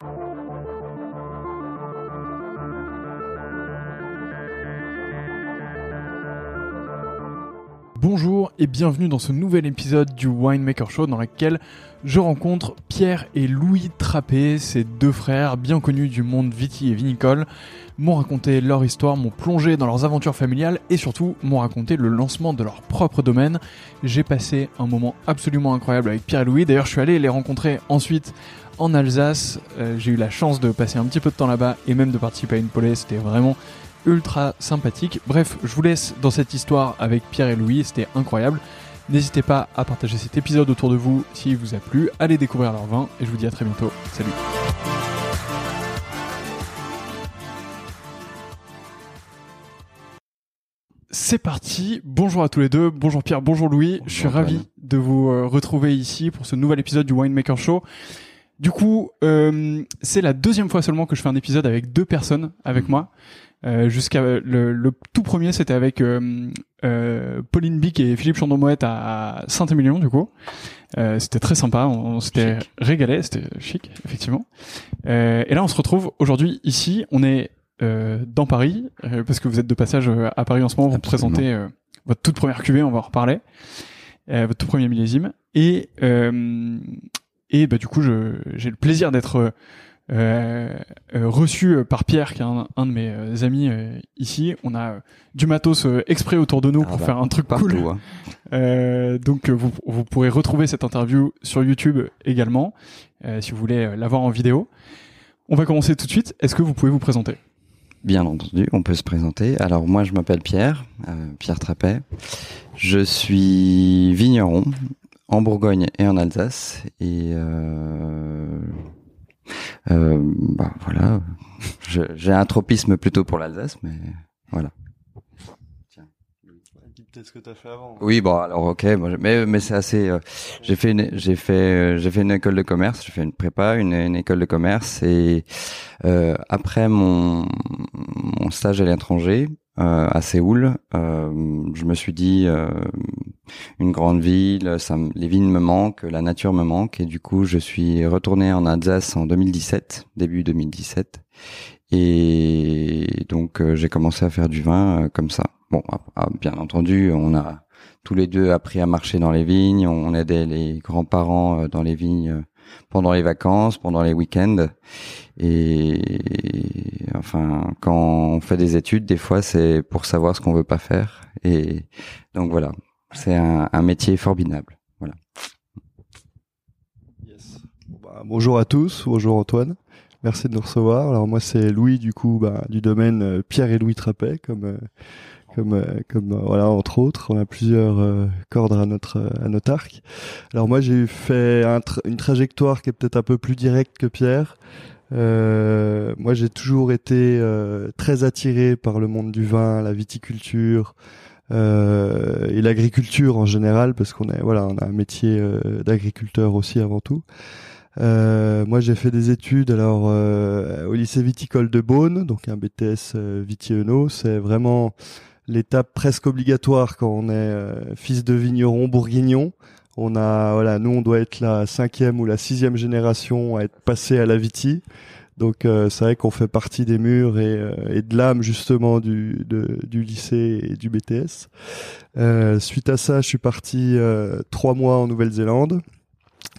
you Bonjour et bienvenue dans ce nouvel épisode du Winemaker Show dans lequel je rencontre Pierre et Louis Trappé, ces deux frères bien connus du monde viti et vinicole, m'ont raconté leur histoire, m'ont plongé dans leurs aventures familiales et surtout m'ont raconté le lancement de leur propre domaine. J'ai passé un moment absolument incroyable avec Pierre et Louis, d'ailleurs je suis allé les rencontrer ensuite en Alsace, euh, j'ai eu la chance de passer un petit peu de temps là-bas et même de participer à une polée, c'était vraiment ultra sympathique. Bref, je vous laisse dans cette histoire avec Pierre et Louis, c'était incroyable. N'hésitez pas à partager cet épisode autour de vous s'il vous a plu, allez découvrir leur vin et je vous dis à très bientôt. Salut C'est parti, bonjour à tous les deux, bonjour Pierre, bonjour Louis, je suis ravi de vous euh, retrouver ici pour ce nouvel épisode du Winemaker Show. Du coup, euh, c'est la deuxième fois seulement que je fais un épisode avec deux personnes avec moi. Euh, jusqu'à le, le, tout premier, c'était avec euh, euh, Pauline Bic et Philippe Chandon-Moët à Saint-Émilion, du coup. Euh, c'était très sympa, on, on s'était régalé, c'était chic, effectivement. Euh, et là, on se retrouve aujourd'hui ici. On est dans Paris parce que vous êtes de passage à Paris en ce moment. Vous présentez votre toute première cuvée, on va en reparler. votre tout premier millésime. Et et bah du coup, j'ai le plaisir d'être euh, euh, reçu par Pierre, qui est un, un de mes euh, amis ici. On a du matos exprès autour de nous Ah pour bah, faire un truc partout, cool. hein. Euh, donc vous, vous pourrez retrouver cette interview sur YouTube également, euh, si vous voulez la voir en vidéo. On va commencer tout de suite. Est-ce que vous pouvez vous présenter? Bien entendu, on peut se présenter. Alors moi, je m'appelle Pierre, euh, Pierre Trappet. Je suis vigneron en Bourgogne et en Alsace. Et euh, euh, bah, voilà, j'ai un tropisme plutôt pour l'Alsace, mais voilà. Peut-être ce que t'as fait avant. Oui, bon, alors ok, je- mais mais c'est assez. euh, j'ai fait une, j'ai fait euh, j'ai fait une école de commerce, j'ai fait une prépa, une, une école de commerce et euh, après mon mon stage à l'étranger euh, à Séoul, euh, je me suis dit euh, une grande ville, ça, me- les vignes me manquent, la nature me manque. Et du coup je suis retourné en Alsace en 2017, début 2017 et donc euh, j'ai commencé à faire du vin euh, comme ça. Bon, ah, ah, bien entendu, on a tous les deux appris à marcher dans les vignes, on aidait les grands-parents euh, dans les vignes pendant les vacances, pendant les week-ends. Et enfin, quand on fait des études, des fois, c'est pour savoir ce qu'on veut pas faire. Et donc voilà, c'est un, un métier formidable. Voilà. Bah, bonjour à tous, bonjour Antoine. Merci de nous recevoir. Alors moi c'est Louis du coup bah, du domaine euh, Pierre et Louis Trappet comme euh, comme euh, comme euh, voilà entre autres. On a plusieurs euh, cordes à notre euh, à notre arc. Alors moi j'ai fait un une trajectoire qui est peut-être un peu plus directe que Pierre. Euh, moi j'ai toujours été euh, très attiré par le monde du vin, la viticulture, et l'agriculture en général parce qu'on est voilà on a un métier d'agriculteur aussi avant tout. Euh, moi j'ai fait des études alors euh, au lycée viticole de Beaune donc un BTS euh, Viti-Eno c'est vraiment l'étape presque obligatoire quand on est euh, fils de vigneron bourguignon. On a voilà nous on doit être la cinquième ou la sixième génération à être passé à la viti. Donc euh, c'est vrai qu'on fait partie des murs et, euh, et de l'âme justement du, de- du lycée et du BTS. Euh, suite à ça, je suis parti euh, trois mois en Nouvelle-Zélande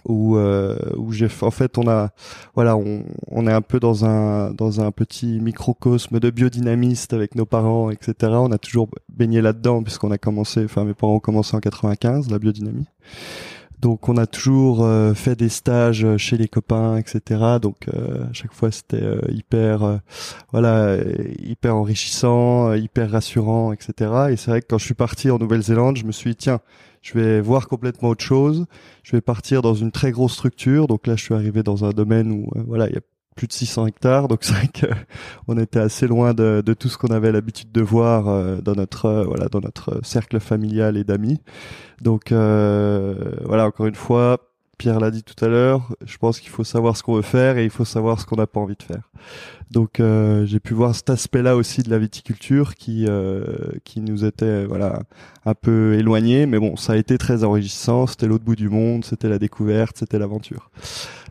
où euh, où j'ai en fait on a voilà on, on est un peu dans un dans un petit microcosme de biodynamistes avec nos parents etc. On a toujours baigné là-dedans puisqu'on a commencé enfin mes parents ont commencé en 95 la biodynamie. Donc on a toujours euh, fait des stages chez les copains, etc. Donc euh, à chaque fois c'était euh, hyper, euh, voilà, euh, hyper enrichissant, euh, hyper rassurant, etc. Et c'est vrai que quand je suis parti en Nouvelle-Zélande, je me suis dit tiens, je vais voir complètement autre chose. Je vais partir dans une très grosse structure. Donc là, je suis arrivé dans un domaine où euh, voilà, il y a plus de 600 hectares. Donc c'est vrai que on était assez loin de, de tout ce qu'on avait l'habitude de voir euh, dans notre euh, voilà dans notre cercle familial et d'amis. Donc euh, voilà, encore une fois, Pierre l'a dit tout à l'heure, je pense qu'il faut savoir ce qu'on veut faire et il faut savoir ce qu'on n'a pas envie de faire. Donc euh, j'ai pu voir cet aspect-là aussi de la viticulture qui euh, qui nous était voilà un peu éloigné, mais bon, ça a été très enrichissant. C'était l'autre bout du monde, c'était la découverte, c'était l'aventure.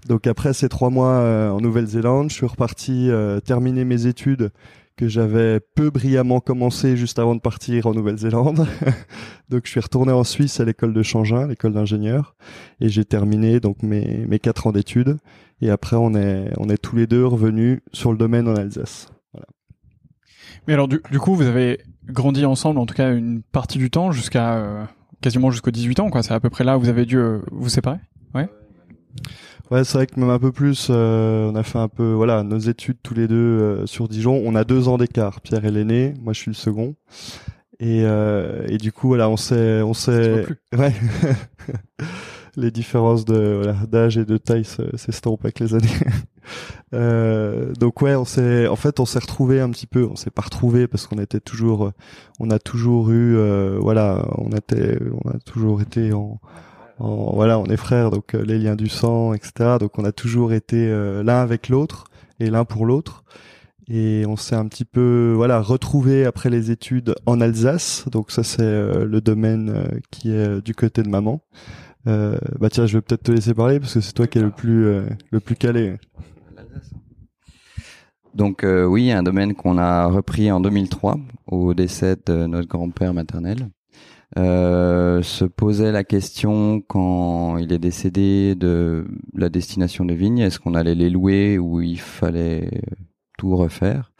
Donc après ces trois mois euh, en Nouvelle-Zélande, je suis reparti terminer mes études que j'avais peu brillamment commencé juste avant de partir en Nouvelle-Zélande. donc je suis retourné en Suisse à l'école de Changin, l'école d'ingénieur, et j'ai terminé donc mes mes quatre ans d'études. Et après on est on est tous les deux revenus sur le domaine en Alsace. Voilà. Mais alors du, du coup vous avez grandi ensemble en tout cas une partie du temps jusqu'à euh, quasiment jusqu'aux 18 ans quoi. C'est à peu près là où vous avez dû euh, vous séparer? Ouais. Ouais, c'est vrai que même un peu plus, euh, on a fait un peu, voilà, nos études tous les deux euh, sur Dijon. On a deux ans d'écart. Pierre est l'aîné, moi je suis le second. Et, euh, et du coup, voilà, on s'est, on s'est, ouais, les différences de voilà, d'âge et de taille s'estompent avec les années. euh, donc ouais, on s'est, en fait, on s'est retrouvé un petit peu. On s'est pas retrouvé parce qu'on était toujours, on a toujours eu, voilà, on était, on a toujours été en voilà, on est frères, donc euh, les liens du sang, etc. Donc on a toujours été euh, l'un avec l'autre et l'un pour l'autre. Et on s'est un petit peu voilà retrouvé après les études en Alsace. Donc ça c'est euh, le domaine qui est du côté de maman. bah tiens, je vais peut-être te laisser parler parce que c'est toi qui es le plus le plus calé. Donc oui, un domaine qu'on a repris en 2003 au décès de notre grand-père maternel. Euh, se posait la question quand il est décédé de la destination des vignes, est-ce qu'on allait les louer ou il fallait tout refaire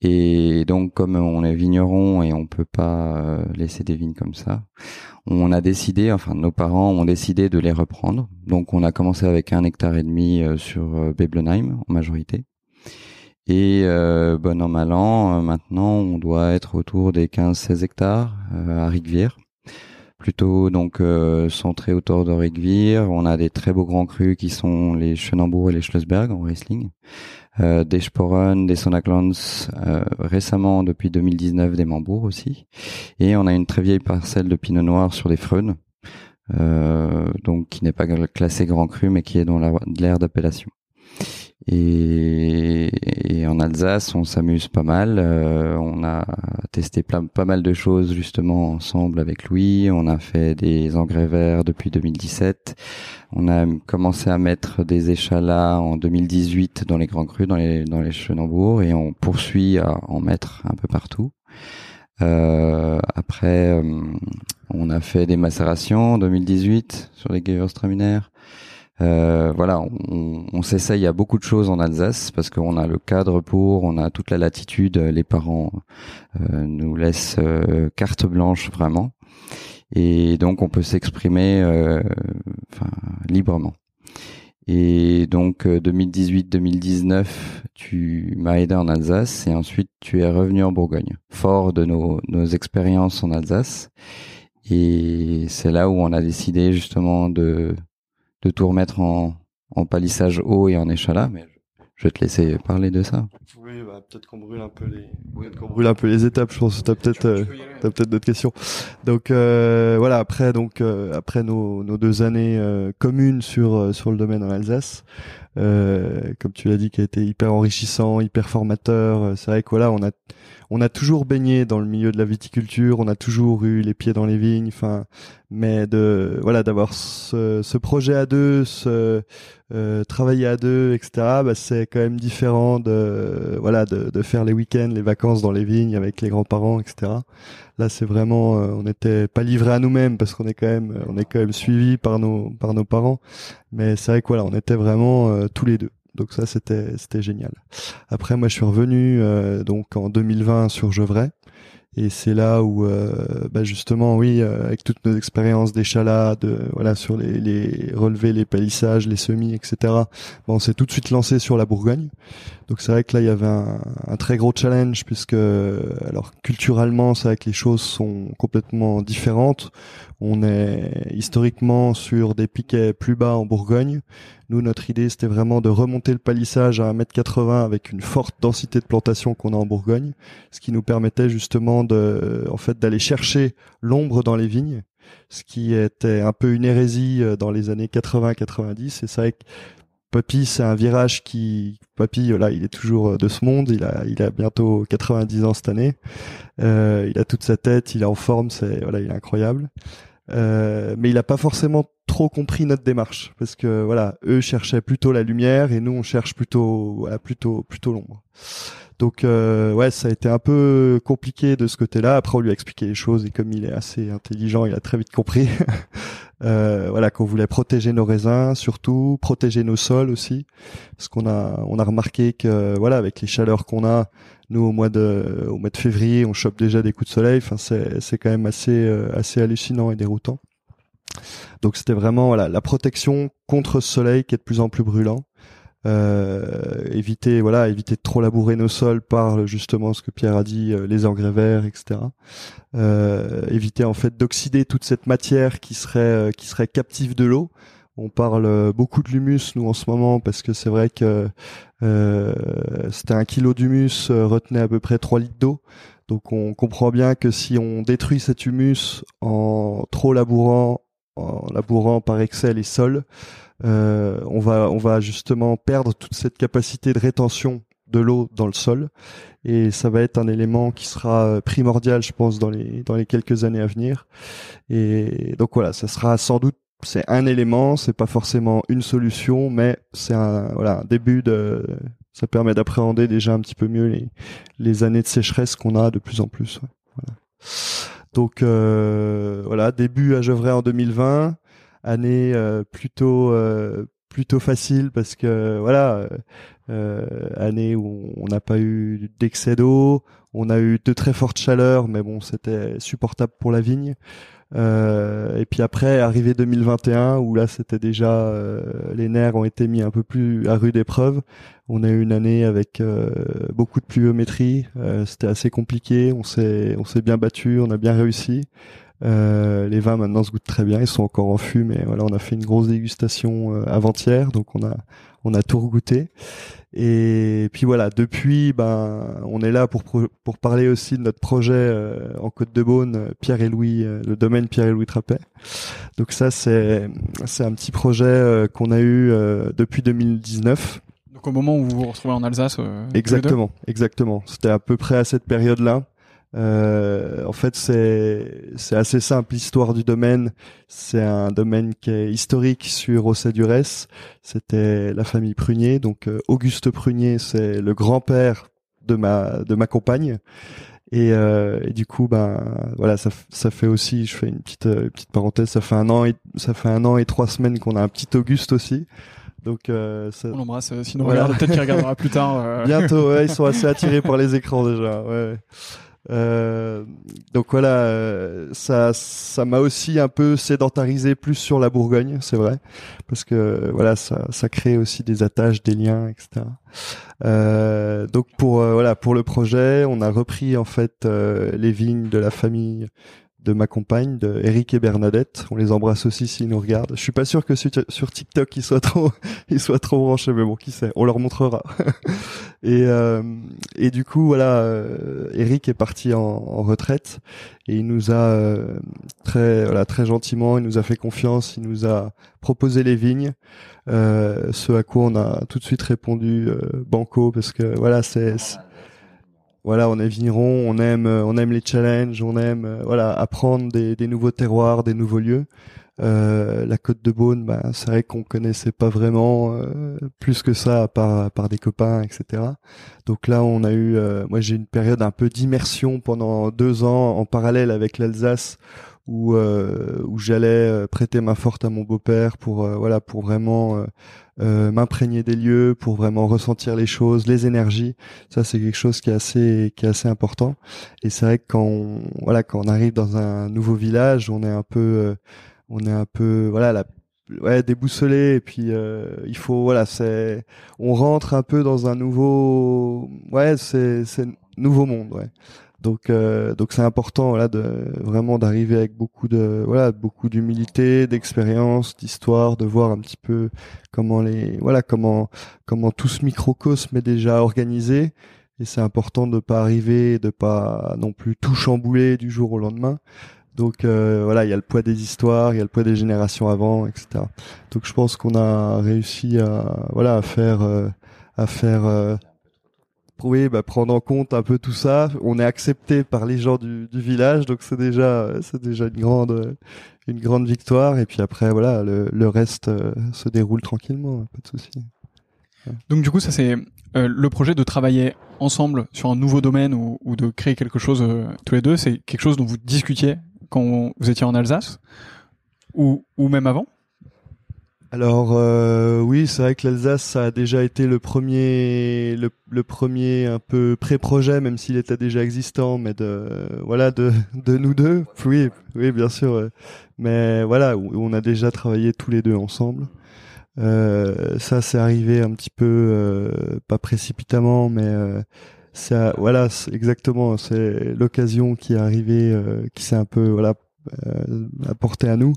Et donc comme on est vigneron et on peut pas euh, laisser des vignes comme ça, on a décidé, enfin nos parents ont décidé de les reprendre. Donc on a commencé avec un hectare et demi euh, sur Beblenheim en majorité. Et euh, bon an mal euh, maintenant on doit être autour des 15-16 hectares euh, à Rigvière. Plutôt donc euh, centré autour de Rigvière. On a des très beaux grands crus qui sont les Schönenbourg et les Schlossberg en Riesling. Des Sporen, des Sonaclands, récemment depuis 2019 des Mambourg aussi. Et on a une très vieille parcelle de Pinot Noir sur les Freunes, donc qui n'est pas classé grand cru mais qui est dans l'aire d'appellation. Et, et, en Alsace, on s'amuse pas mal. Euh, on a testé plein, pas mal de choses justement ensemble avec Louis. On a fait des engrais verts depuis 2017. On a commencé à mettre des échalas en 2018 dans les grands crus, dans les dans les Chenambourg, et on poursuit à en mettre un peu partout. Euh, après, euh, on a fait des macérations en 2018 sur les Gewürztraminer. Euh, voilà, on, on s'essaye à beaucoup de choses en Alsace parce qu'on a le cadre pour, on a toute la latitude. Les parents euh, nous laissent euh, carte blanche vraiment, et donc on peut s'exprimer enfin, librement. Et donc 2018-2019, tu m'as aidé en Alsace et ensuite tu es revenu en Bourgogne, fort de nos, nos expériences en Alsace. Et c'est là où on a décidé justement de de tout remettre en, en palissage haut et en échalas, mais je vais te laisser parler de ça. Oui, bah, peut-être qu'on brûle un peu les, qu'on brûle un peu les étapes. Je pense t'as peut-être, euh, t'as peut-être d'autres questions. Donc euh, voilà, après donc euh, après nos, nos deux années euh, communes sur sur le domaine en Alsace, comme tu l'as dit, qui a été hyper enrichissant, hyper formateur. C'est vrai que voilà, on a on a toujours baigné dans le milieu de la viticulture, on a toujours eu les pieds dans les vignes, enfin, mais de voilà d'avoir ce, ce, projet à deux, ce euh, travailler à deux, etc. Bah, c'est quand même différent de voilà de, de faire les week-ends, les vacances dans les vignes avec les grands-parents, etc. Là, c'est vraiment, euh, on n'était pas livré à nous-mêmes parce qu'on est quand même, on est quand même suivi par nos par nos parents, mais c'est vrai que voilà, on était vraiment euh, tous les deux. Donc ça, c'était c'était génial. Après, moi, je suis revenu euh, donc en 2020 sur Gevrey. Et c'est là où, euh, bah justement, oui, euh, avec toutes nos expériences d'échalade, voilà, sur les, les relevés, les palissages, les semis, etc. Bon, on s'est tout de suite lancé sur la Bourgogne. Donc c'est vrai que là, il y avait un, un, très gros challenge puisque, alors culturellement, c'est vrai que les choses sont complètement différentes. On est historiquement sur des piquets plus bas en Bourgogne. Nous, notre idée, c'était vraiment de remonter le palissage à 1m80 avec une forte densité de plantation qu'on a en Bourgogne, ce qui nous permettait justement de, en fait, d'aller chercher l'ombre dans les vignes ce qui était un peu une hérésie dans les années 80-90. Et c'est vrai que Papy, c'est un virage qui, Papy, là, il est toujours de ce monde. Il a, il a bientôt 90 ans cette année. Euh, il a toute sa tête, il est en forme, c'est, voilà, il est incroyable. Euh, mais il a pas forcément trop compris notre démarche parce que voilà, eux cherchaient plutôt la lumière et nous on cherche plutôt, voilà, plutôt, plutôt l'ombre. Donc euh, ouais, ça a été un peu compliqué de ce côté-là. Après, on lui a expliqué les choses et comme il est assez intelligent, il a très vite compris. euh, voilà, qu'on voulait protéger nos raisins, surtout protéger nos sols aussi, parce qu'on a on a remarqué que voilà, avec les chaleurs qu'on a, nous au mois de au mois de février, on chope déjà des coups de soleil. Enfin, c'est c'est quand même assez euh, assez hallucinant et déroutant. Donc c'était vraiment voilà la protection contre ce soleil qui est de plus en plus brûlant euh, éviter voilà éviter de trop labourer nos sols par justement ce que Pierre a dit euh, les engrais verts etc euh, éviter en fait d'oxyder toute cette matière qui serait euh, qui serait captive de l'eau. On parle beaucoup de l'humus nous en ce moment parce que c'est vrai que c'était un kilo d'humus retenait à peu près 3 litres d'eau. Donc on comprend bien que si on détruit cet humus en trop labourant en labourant par excès les sols euh, on va on va justement perdre toute cette capacité de rétention de l'eau dans le sol. Et ça va être un élément qui sera euh, primordial je pense dans les dans les quelques années à venir. Et donc voilà ça sera sans doute c'est un élément c'est pas forcément une solution mais c'est un voilà un début de ça permet d'appréhender déjà un petit peu mieux les les années de sécheresse qu'on a de plus en plus voilà. Donc euh, voilà début à Gevrey en 2020 année euh, plutôt euh, plutôt facile parce que voilà année où on n'a pas eu d'excès d'eau, on a eu de très fortes chaleurs, mais bon c'était supportable pour la vigne. Euh, et puis après, arrivé 2021, où là c'était déjà euh, les nerfs ont été mis un peu plus à rude épreuve. On a eu une année avec euh, beaucoup de pluviométrie. c'était assez compliqué. On s'est on s'est bien battu, on a bien réussi. Euh, les vins maintenant se goûtent très bien, ils sont encore en fût, mais voilà, on a fait une grosse dégustation euh, avant-hier, donc on a on a tout regoûté. Et puis voilà, depuis, ben, on est là pour pour parler aussi de notre projet euh, en Côte de Beaune, Pierre et Louis, le domaine Pierre et Louis Trappet. Donc ça, c'est c'est un petit projet qu'on a eu depuis 2019. Donc au moment où vous vous retrouvez en Alsace. exactement, exactement. C'était à peu près à cette période-là. Euh, en fait, c'est c'est assez simple l'histoire du domaine. C'est un domaine qui est historique sur Ossa-Durès. C'était la famille Prunier, donc euh, Auguste Prunier, c'est le grand-père de ma de ma compagne. Et, euh, et, du coup, ben voilà, ça, ça fait aussi, je fais une petite euh, petite parenthèse, ça fait un an et ça fait un an et trois semaines qu'on a un petit Auguste aussi. Donc euh, ça... on l'embrasse. Sinon, voilà. peut-être qu'il regardera plus tard. Bientôt, ouais, ils sont assez attirés par les écrans déjà. Ouais. Euh, donc voilà, euh, ça, ça m'a aussi un peu sédentarisé plus sur la Bourgogne, c'est vrai, parce que voilà, ça, ça crée aussi des attaches, des liens, etc. Euh, donc pour voilà, pour le projet, on a repris en fait les vignes de la famille de ma compagne, de Eric et Bernadette. On les embrasse aussi s'ils nous regardent. Je suis pas sûr que sur, TikTok ils soient trop, ils soient trop branchés, mais bon, qui sait, on leur montrera. et euh, et du coup, voilà, euh, Eric est parti en, en, retraite et il nous a euh, très, voilà, très gentiment, il nous a fait confiance, il nous a proposé les vignes. Euh, ce à quoi on a tout de suite répondu banco parce que voilà, c'est voilà, on est vigneron, on aime, euh, on aime les challenges, on aime, euh, voilà, apprendre des, des, nouveaux terroirs, des nouveaux lieux. Euh, la Côte de Beaune, bah, c'est vrai qu'on connaissait pas vraiment euh, plus que ça par par des copains, etc. Donc là, on a eu, moi j'ai une période un peu d'immersion pendant deux ans en parallèle avec l'Alsace où où j'allais prêter main forte à mon beau-père pour voilà pour vraiment euh, m'imprégner des lieux pour vraiment ressentir les choses, les énergies. Ça, c'est quelque chose qui est assez, qui est assez important. Et c'est vrai que quand on, voilà, quand on arrive dans un nouveau village, on est un peu, euh, on est un peu, voilà, la, ouais, déboussolé. Et puis euh, il faut, voilà, c'est, on rentre un peu dans un nouveau, ouais, c'est, c'est nouveau monde, ouais. Donc euh, donc c'est important voilà de vraiment d'arriver avec beaucoup de voilà beaucoup d'humilité, d'expérience, d'histoire, de voir un petit peu comment les voilà comment comment tout ce microcosme est déjà organisé et c'est important de pas arriver de pas non plus tout chambouler du jour au lendemain. Donc voilà, il y a le poids des histoires, il y a le poids des générations avant, etc. Donc je pense qu'on a réussi à voilà à faire à faire oui, bah, prendre en compte un peu tout ça. On est accepté par les gens du, village, donc c'est déjà, c'est déjà une grande, une grande victoire. Et puis après, voilà, le, reste euh, se déroule tranquillement, pas de souci. Donc du coup, ça c'est euh, le projet de travailler ensemble sur un nouveau domaine ou, de créer quelque chose euh, tous les deux. C'est quelque chose dont vous discutiez quand vous étiez en Alsace ou même avant? Alors euh, oui, c'est vrai que l'Alsace ça a déjà été le premier, le, premier un peu pré-projet, même s'il était déjà existant, mais de voilà de, de nous deux. Oui, oui, bien sûr. Mais voilà, on a déjà travaillé tous les deux ensemble. Euh, ça, c'est arrivé un petit peu euh, pas précipitamment, mais euh, c'est voilà, exactement. C'est l'occasion qui est arrivée, qui s'est un peu voilà apporté à nous.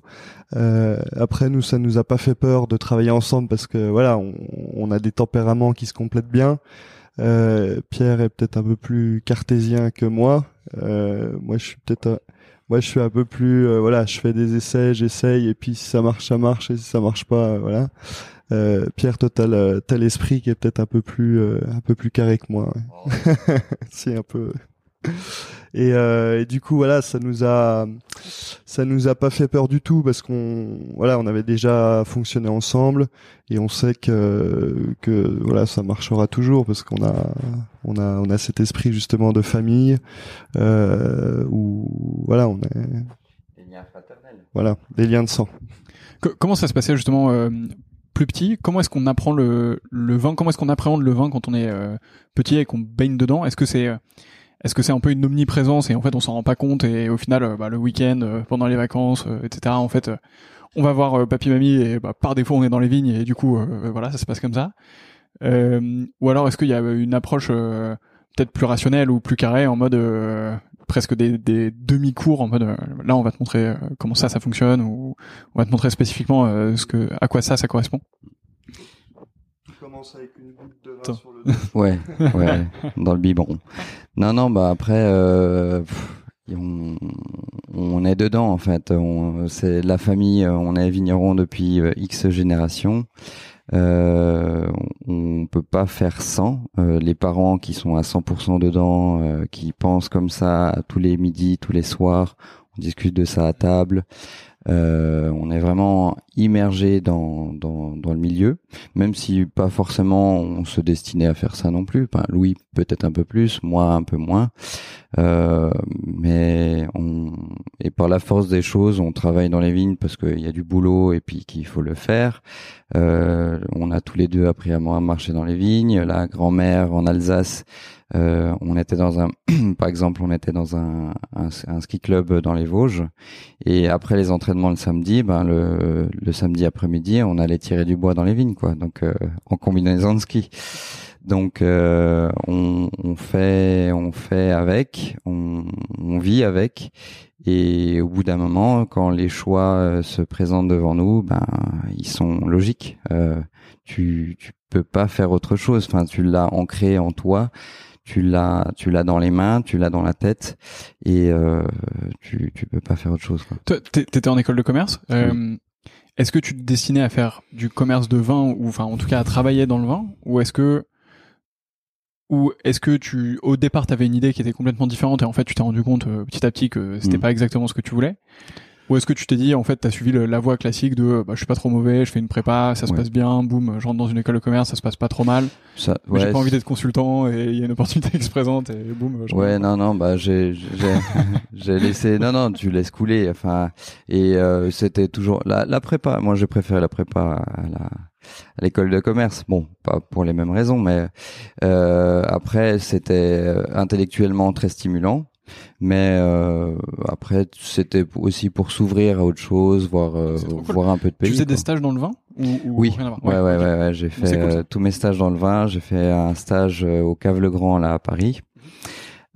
Euh, après, nous, ça nous a pas fait peur de travailler ensemble parce que voilà, on, on a des tempéraments qui se complètent bien. Euh, Pierre est peut-être un peu plus cartésien que moi. Euh, moi, je suis peut-être, moi, je suis un peu plus, euh, voilà, je fais des essais, j'essaye, et puis si ça marche, ça marche, et si ça marche pas, voilà. Pierre, toi, t'as l'esprit qui est peut-être un peu plus, un peu plus carré que moi. Ouais. C'est un peu. Et, euh, et, du coup voilà ça nous a ça nous a pas fait peur du tout parce qu'on voilà on avait déjà fonctionné ensemble et on sait que que voilà ça marchera toujours parce qu'on a on a on a cet esprit justement de famille euh, où voilà on est des liens fraternels. Voilà des liens de sang. Comment ça se passait justement euh, plus petit, comment est-ce qu'on apprend le, le vin? Comment est-ce qu'on appréhende le vin quand on est euh, petit et qu'on baigne dedans? Est-ce que c'est est-ce que c'est un peu une omniprésence et en fait on s'en rend pas compte et au final euh, bah, le week-end euh, pendant les vacances euh, etc en fait on va voir papy mamie et bah, par défaut on est dans les vignes et du coup voilà ça se passe comme ça. Ou alors est-ce qu'il y a une approche peut-être plus rationnelle ou plus carrée en mode presque des, des demi-cours en mode là on va te montrer comment ça ça fonctionne ou on va te montrer spécifiquement ce que à quoi ça ça correspond? Commence avec une goutte de vin sur le Ouais, ouais, dans le biberon. Non, non, bah après, euh, on, on, est dedans en fait. C'est la famille, on est vigneron depuis euh, X générations. Euh, on peut pas faire sans. Euh, les parents qui sont à 100% dedans, euh, qui pensent comme ça tous les midis, tous les soirs, on discute de ça à table. Euh, on est vraiment immergé dans, dans, dans, le milieu, même si pas forcément on se destinait à faire ça non plus. Enfin, Louis peut-être un peu plus, moi un peu moins. Euh, mais on et par la force des choses, on travaille dans les vignes parce qu'il y a du boulot et puis qu'il faut le faire. Euh, on a tous les deux appris à marcher dans les vignes. La grand-mère en Alsace euh, on était dans un, par exemple, on était dans un, un, ski club dans les Vosges, et après les entraînements le samedi, ben le, le samedi après-midi, on allait tirer du bois dans les vignes, quoi. Donc euh, en combinaison de ski. Donc euh, on, on, fait, on fait avec, on, on, vit avec, et au bout d'un moment, quand les choix se présentent devant nous, ben ils sont logiques. tu, tu peux pas faire autre chose. Enfin, tu l'as ancré en toi tu l'as tu l'as dans les mains, tu l'as dans la tête et euh, tu tu peux pas faire autre chose. T'étais en école de commerce. Euh, est-ce que tu te destinais à faire du commerce de vin ou enfin en tout cas à travailler dans le vin ou est-ce que ou est-ce que tu au départ t'avais une idée qui était complètement différente et en fait tu t'es rendu compte euh, petit à petit que c'était mm. pas exactement ce que tu voulais? Ou est-ce que tu t'es dit, en fait, t'as suivi la voie classique de, bah, je suis pas trop mauvais, je fais une prépa, ça se passe bien, boum, je rentre dans une école de commerce, ça se passe pas trop mal. Ça, ouais, j'ai pas envie d'être consultant et il y a une opportunité qui se présente et boum. Ouais, non, non, bah j'ai, j'ai, j'ai laissé, non, non, tu laisses couler. Enfin, et euh, c'était toujours la, la prépa. Moi, j'ai préféré la prépa à la à l'école de commerce. Bon, pas pour les mêmes raisons, mais euh, après c'était euh, intellectuellement très stimulant. Mais euh, après, c'était aussi pour s'ouvrir à autre chose, voir euh, voir un peu de pays. Tu faisais des stages dans le vin ou, Oui, ouais, ouais, ouais, ouais, j'ai fait euh, tous mes stages dans le vin. J'ai fait un stage au Cave Le Grand là à Paris.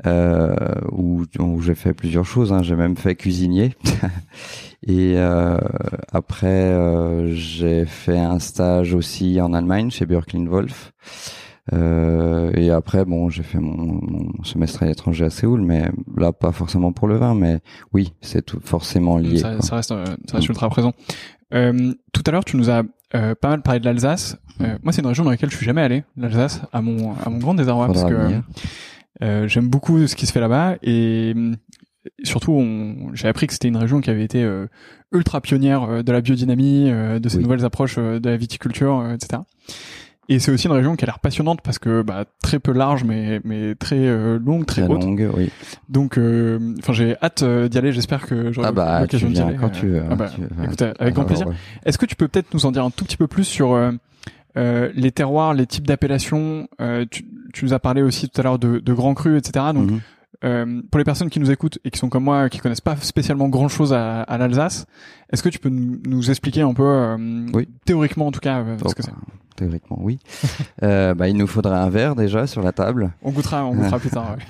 Où, où j'ai fait plusieurs choses. Hein. J'ai même fait cuisinier. et après, j'ai fait un stage aussi en Allemagne chez Björklin Wolf. Euh, et après, bon, j'ai fait mon, mon, semestre à l'étranger à Séoul, mais là, pas forcément pour le vin, mais oui, c'est tout forcément lié. Ça, ça reste, ça reste ultra présent. Euh, tout à l'heure, tu nous as euh, pas mal parlé de l'Alsace. Euh, moi, c'est une région dans laquelle je suis jamais allé, l'Alsace, à mon à mon grand désarroi, parce que euh, j'aime beaucoup ce qui se fait là-bas et surtout, j'ai appris que c'était une région qui avait été euh, ultra pionnière euh, de la biodynamie, euh, de ces nouvelles approches de la viticulture, etc. Et c'est aussi une région qui a l'air passionnante parce que bah, très peu large, mais mais très longue, très, haute. Longue, oui. Donc, enfin, j'ai hâte d'y aller. J'espère que j'aurai ah bah, l'occasion d'y aller. Quand tu veux. Ah bah, écoute, avec grand plaisir. Est-ce que tu peux peut-être nous en dire un tout petit peu plus sur les terroirs, les types d'appellations tu, tu, nous as parlé aussi tout à l'heure de, de grands crus, etc. Donc. Euh, pour les personnes qui nous écoutent et qui sont comme moi, qui connaissent pas spécialement grand chose à, à l'Alsace, est-ce que tu peux nous, expliquer un peu, euh, oui. théoriquement en tout cas, euh, ce que c'est? Théoriquement, oui. euh, bah, il nous faudra un verre déjà sur la table. On goûtera, on goûtera plus tard.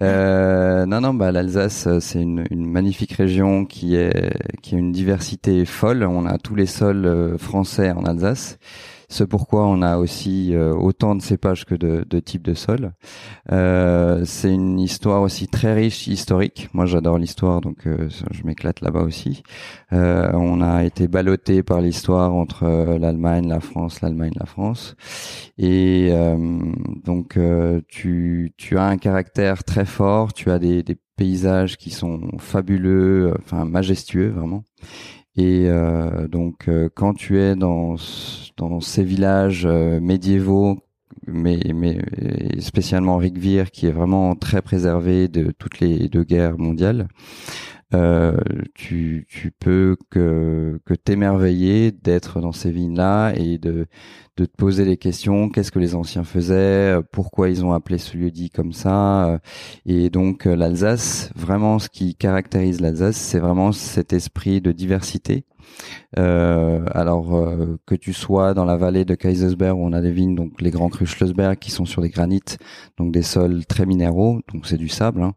Ouais. euh, non, non, bah, l'Alsace, c'est une, une, magnifique région qui est qui a une diversité folle. On a tous les sols français en Alsace. C'est pourquoi on a aussi euh, autant de cépages que de, types de sols. Euh, c'est une histoire aussi très riche historique. Moi, j'adore l'histoire, donc euh, je m'éclate là-bas aussi. on a été ballotté par l'histoire entre l'Allemagne, la France, l'Allemagne, la France. Et donc, tu, as un caractère très fort. Tu as des paysages qui sont fabuleux, enfin majestueux vraiment. Et euh, donc, euh, quand tu es dans, dans ces villages euh, médiévaux, mais, mais spécialement Rigvir, qui est vraiment très préservé de toutes les deux guerres mondiales, euh, tu, tu peux que, que t'émerveiller d'être dans ces vignes-là et de, de te poser des questions. Qu'est-ce que les anciens faisaient? Pourquoi ils ont appelé ce lieu-dit comme ça? Et donc l'Alsace, vraiment, ce qui caractérise l'Alsace, c'est vraiment cet esprit de diversité. euh, alors euh, que tu sois dans la vallée de Kaisersberg où on a des vignes, donc les grands crus Schlossberg qui sont sur des granites, donc des sols très minéraux, donc c'est du sable, hein,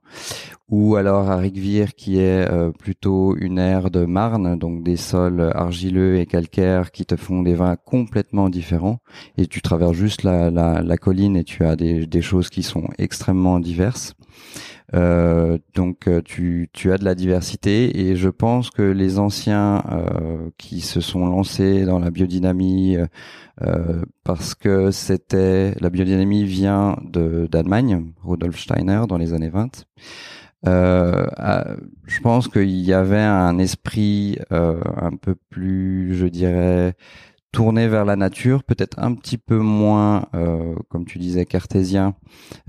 ou alors à Rigvir qui est euh, plutôt une aire de marne, donc des sols argileux et calcaires qui te font des vins complètement différents. Et tu traverses juste la, la, la colline et tu as des, des choses qui sont extrêmement diverses. Euh, donc euh, tu, tu as de la diversité et je pense que les anciens euh, qui se sont lancés dans la biodynamie parce que c'était la biodynamie vient de d'Allemagne, Rudolf Steiner dans les années 20. Euh, je pense qu'il y avait un esprit euh, un peu plus, je dirais, tourné vers la nature, peut-être un petit peu moins, euh, comme tu disais, cartésien,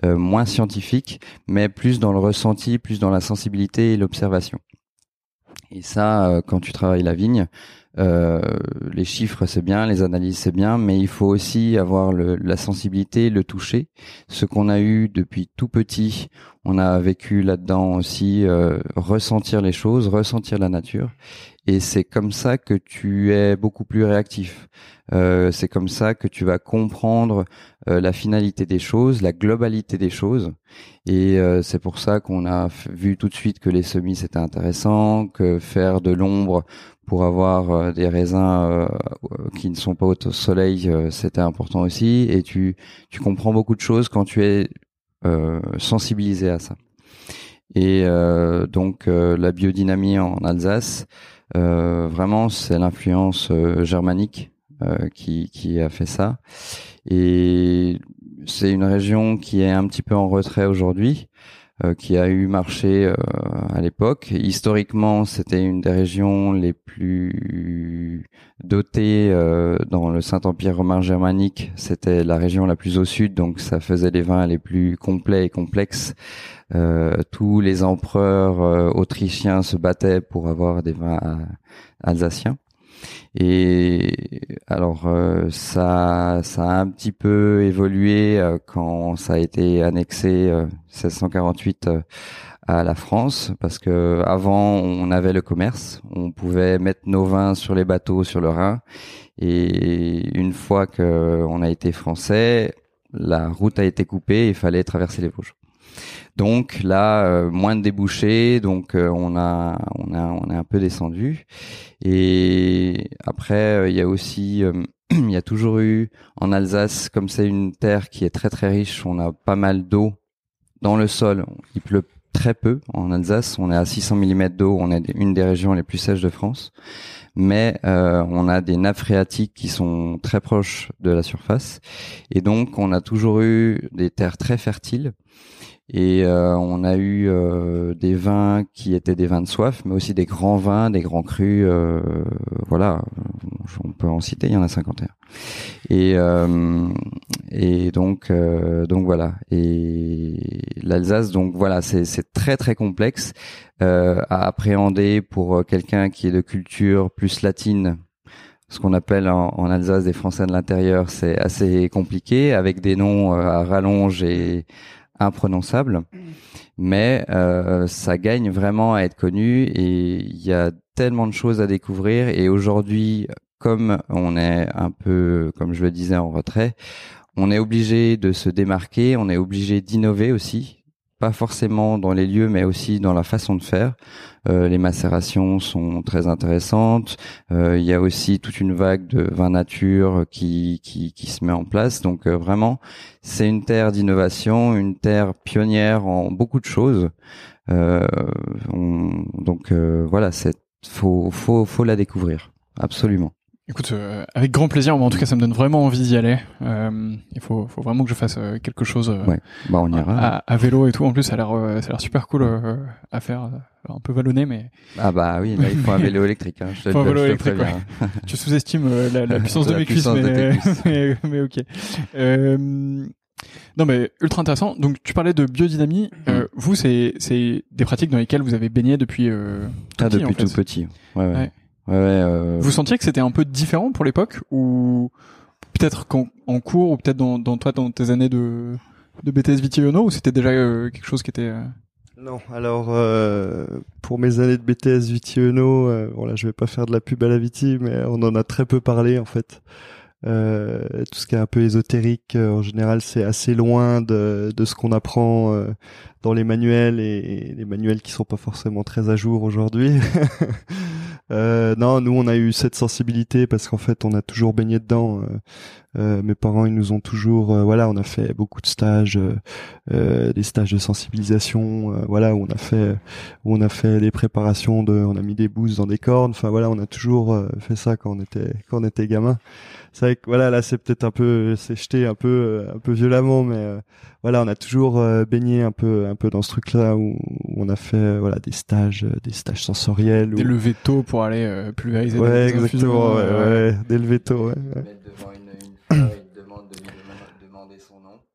euh, moins scientifique, mais plus dans le ressenti, plus dans la sensibilité et l'observation. Et ça, euh, quand tu travailles la vigne, euh, les chiffres c'est bien, les analyses c'est bien, mais il faut aussi avoir le, la sensibilité, le toucher. Ce qu'on a eu depuis tout petit, on a vécu là-dedans aussi, euh, ressentir les choses, ressentir la nature. Et c'est comme ça que tu es beaucoup plus réactif. Euh, c'est comme ça que tu vas comprendre euh, la finalité des choses, la globalité des choses. Et euh, c'est pour ça qu'on a vu tout de suite que les semis c'était intéressant, que faire de l'ombre pour avoir euh, des raisins qui ne sont pas au soleil c'était important aussi. Et tu tu comprends beaucoup de choses quand tu es sensibilisé à ça. Et donc la biodynamie en Alsace. Euh, vraiment, c'est l'influence euh, germanique euh, qui, qui a fait ça. Et c'est une région qui est un petit peu en retrait aujourd'hui. Euh, qui a eu marché euh, à l'époque. Historiquement, c'était une des régions les plus dotées euh, dans le Saint-Empire romain germanique. C'était la région la plus au sud, donc ça faisait les vins les plus complets et complexes. tous les empereurs autrichiens se battaient pour avoir des vins alsaciens. Et alors euh, ça, ça a un petit peu évolué euh, quand ça a été annexé 1648 euh, à la France, parce que avant on avait le commerce, on pouvait mettre nos vins sur les bateaux sur le Rhin, et une fois que on a été français, la route a été coupée, il fallait traverser les Vosges. Donc là, euh, moins de débouchés, donc euh, on a on a on est un peu descendu. Et après, euh, il y a aussi il y a toujours eu en Alsace, comme c'est une terre qui est très très riche, on a pas mal d'eau dans le sol. Il pleut très peu en Alsace. On est à 600 mm d'eau. On est une des régions les plus sèches de France. Mais euh, on a des nappes phréatiques qui sont très proches de la surface. Et donc, on a toujours eu des terres très fertiles. Et euh, on a eu euh, des vins qui étaient des vins de soif, mais aussi des grands vins, des grands crus. Euh, voilà, on peut en citer, il y en a 51. Et euh, et donc euh, donc voilà. Et l'Alsace, donc voilà, c'est très très complexe à appréhender pour quelqu'un qui est de culture plus latine ce qu'on appelle en, en, Alsace des Français de l'intérieur, c'est assez compliqué, avec des noms à rallonge et imprononçable, mais euh, ça gagne vraiment à être connu et il y a tellement de choses à découvrir et aujourd'hui, comme on est un peu, comme je le disais, en retrait, on est obligé de se démarquer, on est obligé d'innover aussi pas forcément dans les lieux, mais aussi dans la façon de faire. Euh, les macérations sont très intéressantes. Euh, il y a aussi toute une vague de vin nature qui, qui, qui se met en place. Donc euh, vraiment, c'est une terre d'innovation, une terre pionnière en beaucoup de choses. Euh, donc voilà, c'est faut, faut, faut la découvrir, absolument. Écoute, euh, avec grand plaisir. en tout cas, ça me donne vraiment envie d'y aller. Euh, il faut, faut vraiment que je fasse euh, quelque chose. ouais. Bah, on ira. À, à, vélo et tout. En plus, ça a l'air, ça a l'air super cool à faire. Un peu vallonné, mais. Ah bah oui, là il faut un vélo électrique. Hein. Je faut un vélo électrique. Ouais. tu sous-estimes la, la, puissance de mes cuisses, mais, mais, mais, ok. Non mais ultra intéressant. Donc tu parlais de biodynamie. Mm. vous c'est c'est des pratiques dans lesquelles vous avez baigné depuis tout ah, petit, depuis tout petit. Ouais, ouais. Ouais, euh... Vous sentiez que c'était un peu différent pour l'époque ou peut-être qu'en en cours ou peut-être dans, dans toi dans tes années de de BTS Vitiono ou c'était déjà euh, quelque chose qui était euh... Non, alors euh, pour mes années de BTS Vitiono, euh, bon là je vais pas faire de la pub à la Viti, mais on en a très peu parlé en fait. Euh, tout ce qui est un peu ésotérique, euh, en général, c'est assez loin de, de ce qu'on apprend euh, dans les manuels et, les manuels qui sont pas forcément très à jour aujourd'hui. Euh, non, nous on a eu cette sensibilité parce qu'en fait on a toujours baigné dedans. Euh, mes parents ils nous ont toujours, voilà, on a fait beaucoup de stages, des stages de sensibilisation, voilà, où on a fait, où on a fait des préparations de, on a mis des bouses dans des cornes. Enfin voilà, on a toujours fait ça quand on était quand on était gamin c'est vrai que voilà là c'est peut-être un peu c'est jeté un peu euh, un peu violemment mais euh, voilà on a toujours euh, baigné un peu un peu dans ce truc là où, on a fait voilà des stages des stages sensoriels des levées tôt pour aller pulvériser ouais exactement ouais, ouais, des levées tôt ouais,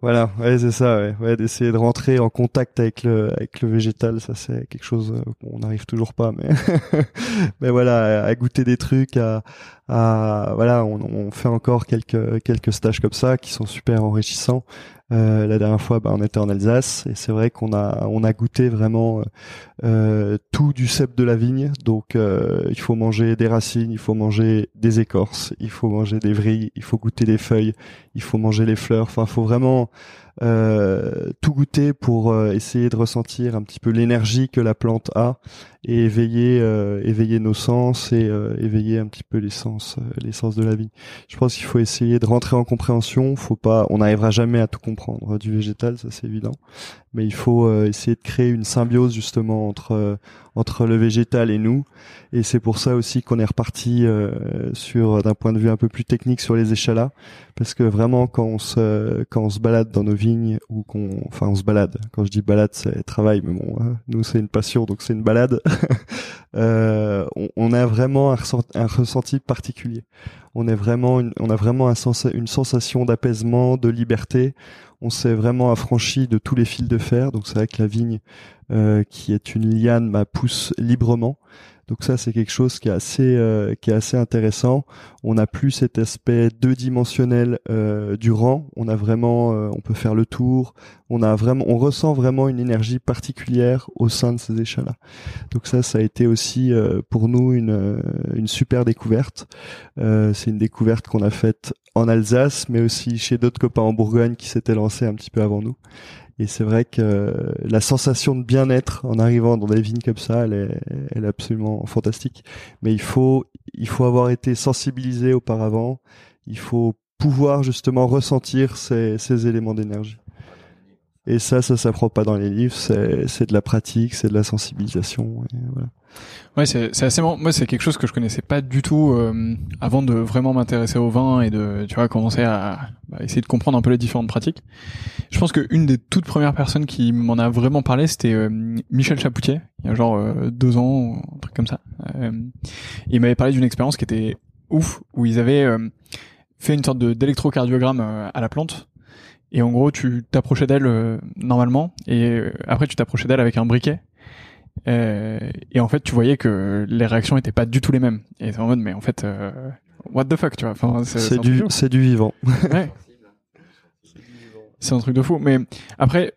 Voilà, ouais, c'est ça, ouais, ouais d'essayer de rentrer en contact avec le avec le végétal, ça c'est quelque chose on n'arrive toujours pas, mais mais voilà, à, goûter des trucs, à, à voilà, on, on, fait encore quelques quelques stages comme ça qui sont super enrichissants. Euh, la dernière fois, bah, on était en Alsace et c'est vrai qu'on a on a goûté vraiment euh, tout du cep de la vigne. Donc euh, il faut manger des racines, il faut manger des écorces, il faut manger des vrilles, il faut goûter les feuilles, il faut manger les fleurs. Enfin, faut vraiment euh, tout goûter pour euh, essayer de ressentir un petit peu l'énergie que la plante a et éveiller euh, éveiller nos sens et éveiller un petit peu l'essence l'essence de la vie. Je pense qu'il faut essayer de rentrer en compréhension. Faut pas, on n'arrivera jamais à tout comprendre du végétal, ça c'est évident, mais il faut essayer de créer une symbiose justement entre entre le végétal et nous. Et c'est pour ça aussi qu'on est reparti euh, sur d'un point de vue un peu plus technique sur les échalas, parce que vraiment quand on se quand on se balade dans nos vignes ou qu'on enfin on se balade. Quand je dis balade, c'est travail, mais bon, hein, nous c'est une passion, donc c'est une balade. euh, on, on, a vraiment un, un, ressenti particulier. On est vraiment on a vraiment un sens, une sensation d'apaisement, de liberté on s'est vraiment affranchi de tous les fils de fer. Donc c'est vrai que la vigne, euh, qui est une liane, bah, pousse librement. Donc ça, c'est quelque chose qui est assez, euh, qui est assez intéressant. On n'a plus cet aspect deux dimensionnel euh, du rang. On a vraiment, euh, on peut faire le tour. On a vraiment, on ressent vraiment une énergie particulière au sein de ces échelles-là. Donc ça, ça a été aussi euh, pour nous une, une super découverte. c'est une découverte qu'on a faite en Alsace, mais aussi chez d'autres copains en Bourgogne qui s'étaient lancés un petit peu avant nous. Et c'est vrai que la sensation de bien-être en arrivant dans des vignes comme ça, elle est, elle est absolument fantastique. Mais il faut, il faut avoir été sensibilisé auparavant. il faut pouvoir justement ressentir ces, ces éléments d'énergie. Et ça, ça s'apprend pas dans les livres, c'est, de la pratique, c'est de la sensibilisation. Voilà. Ouais, c'est, assez marrant. Moi, c'est quelque chose que je connaissais pas du tout euh, avant de vraiment m'intéresser au vin et de, tu vois, commencer à bah, essayer de comprendre un peu les différentes pratiques. Je pense que une des toutes premières personnes qui m'en a vraiment parlé, c'était euh, Michel Chapoutier, il y a genre euh, deux ans, un truc comme ça. il m'avait parlé d'une expérience qui était ouf, où ils avaient fait une sorte d'électrocardiogramme à la plante et en gros tu t'approchais d'elle euh, normalement et euh, après tu t'approchais d'elle avec un briquet euh, et en fait tu voyais que les réactions étaient pas du tout les mêmes. Et c'est en mode mais en fait what the fuck tu vois. Enfin c'est du c'est du vivant. Ouais. c'est un truc de fou. Mais après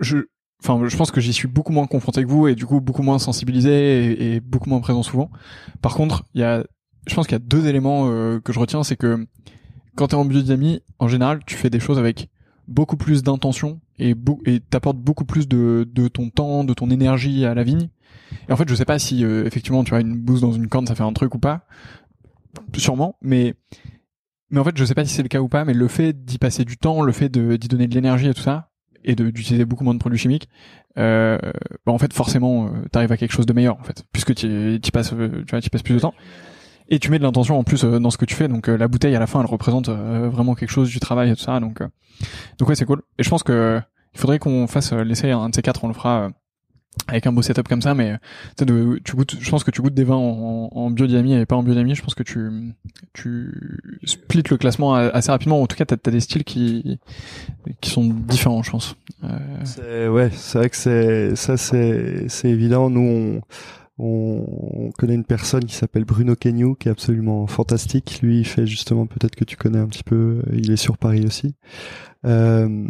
je enfin je pense que j'y suis beaucoup moins confronté que vous et du coup beaucoup moins sensibilisé et, et beaucoup moins présent souvent. Par contre il y a je pense qu'il y a deux éléments que je retiens c'est que quand t'es en biodynamie, en général, tu fais des choses avec beaucoup plus d'intention et t'apportes beaucoup plus de, de ton temps, de ton énergie à la vigne. Et en fait, je sais pas si euh, effectivement tu vois une bouse dans une corne, ça fait un truc ou pas, sûrement, mais mais en fait, je sais pas si c'est le cas ou pas, mais le fait d'y passer du temps, le fait d'y donner de l'énergie et tout ça, et d'utiliser beaucoup moins de produits chimiques, euh, bah en fait forcément euh, t'arrives à quelque chose de meilleur en fait, puisque tu passes, euh, tu vois, tu passes plus de temps. Et tu mets de l'intention en plus euh, dans ce que tu fais. Donc la bouteille à la fin elle représente vraiment quelque chose du travail et tout ça. Donc donc ouais c'est cool. Et je pense que il faudrait qu'on fasse l'essai un de ces quatre on le fera avec un beau setup comme ça mais de, tu goûtes je pense que tu goûtes des vins en, en biodynamie et pas en biodynamie je pense que tu tu splits le classement assez rapidement en tout cas t'as as des styles qui qui sont différents je pense euh... ouais c'est vrai que c'est ça c'est c'est évident nous on on, connaît une personne qui s'appelle Bruno Kenyu, qui est absolument fantastique. Lui, il fait justement, peut-être que tu connais un petit peu, il est sur Paris aussi. Euh,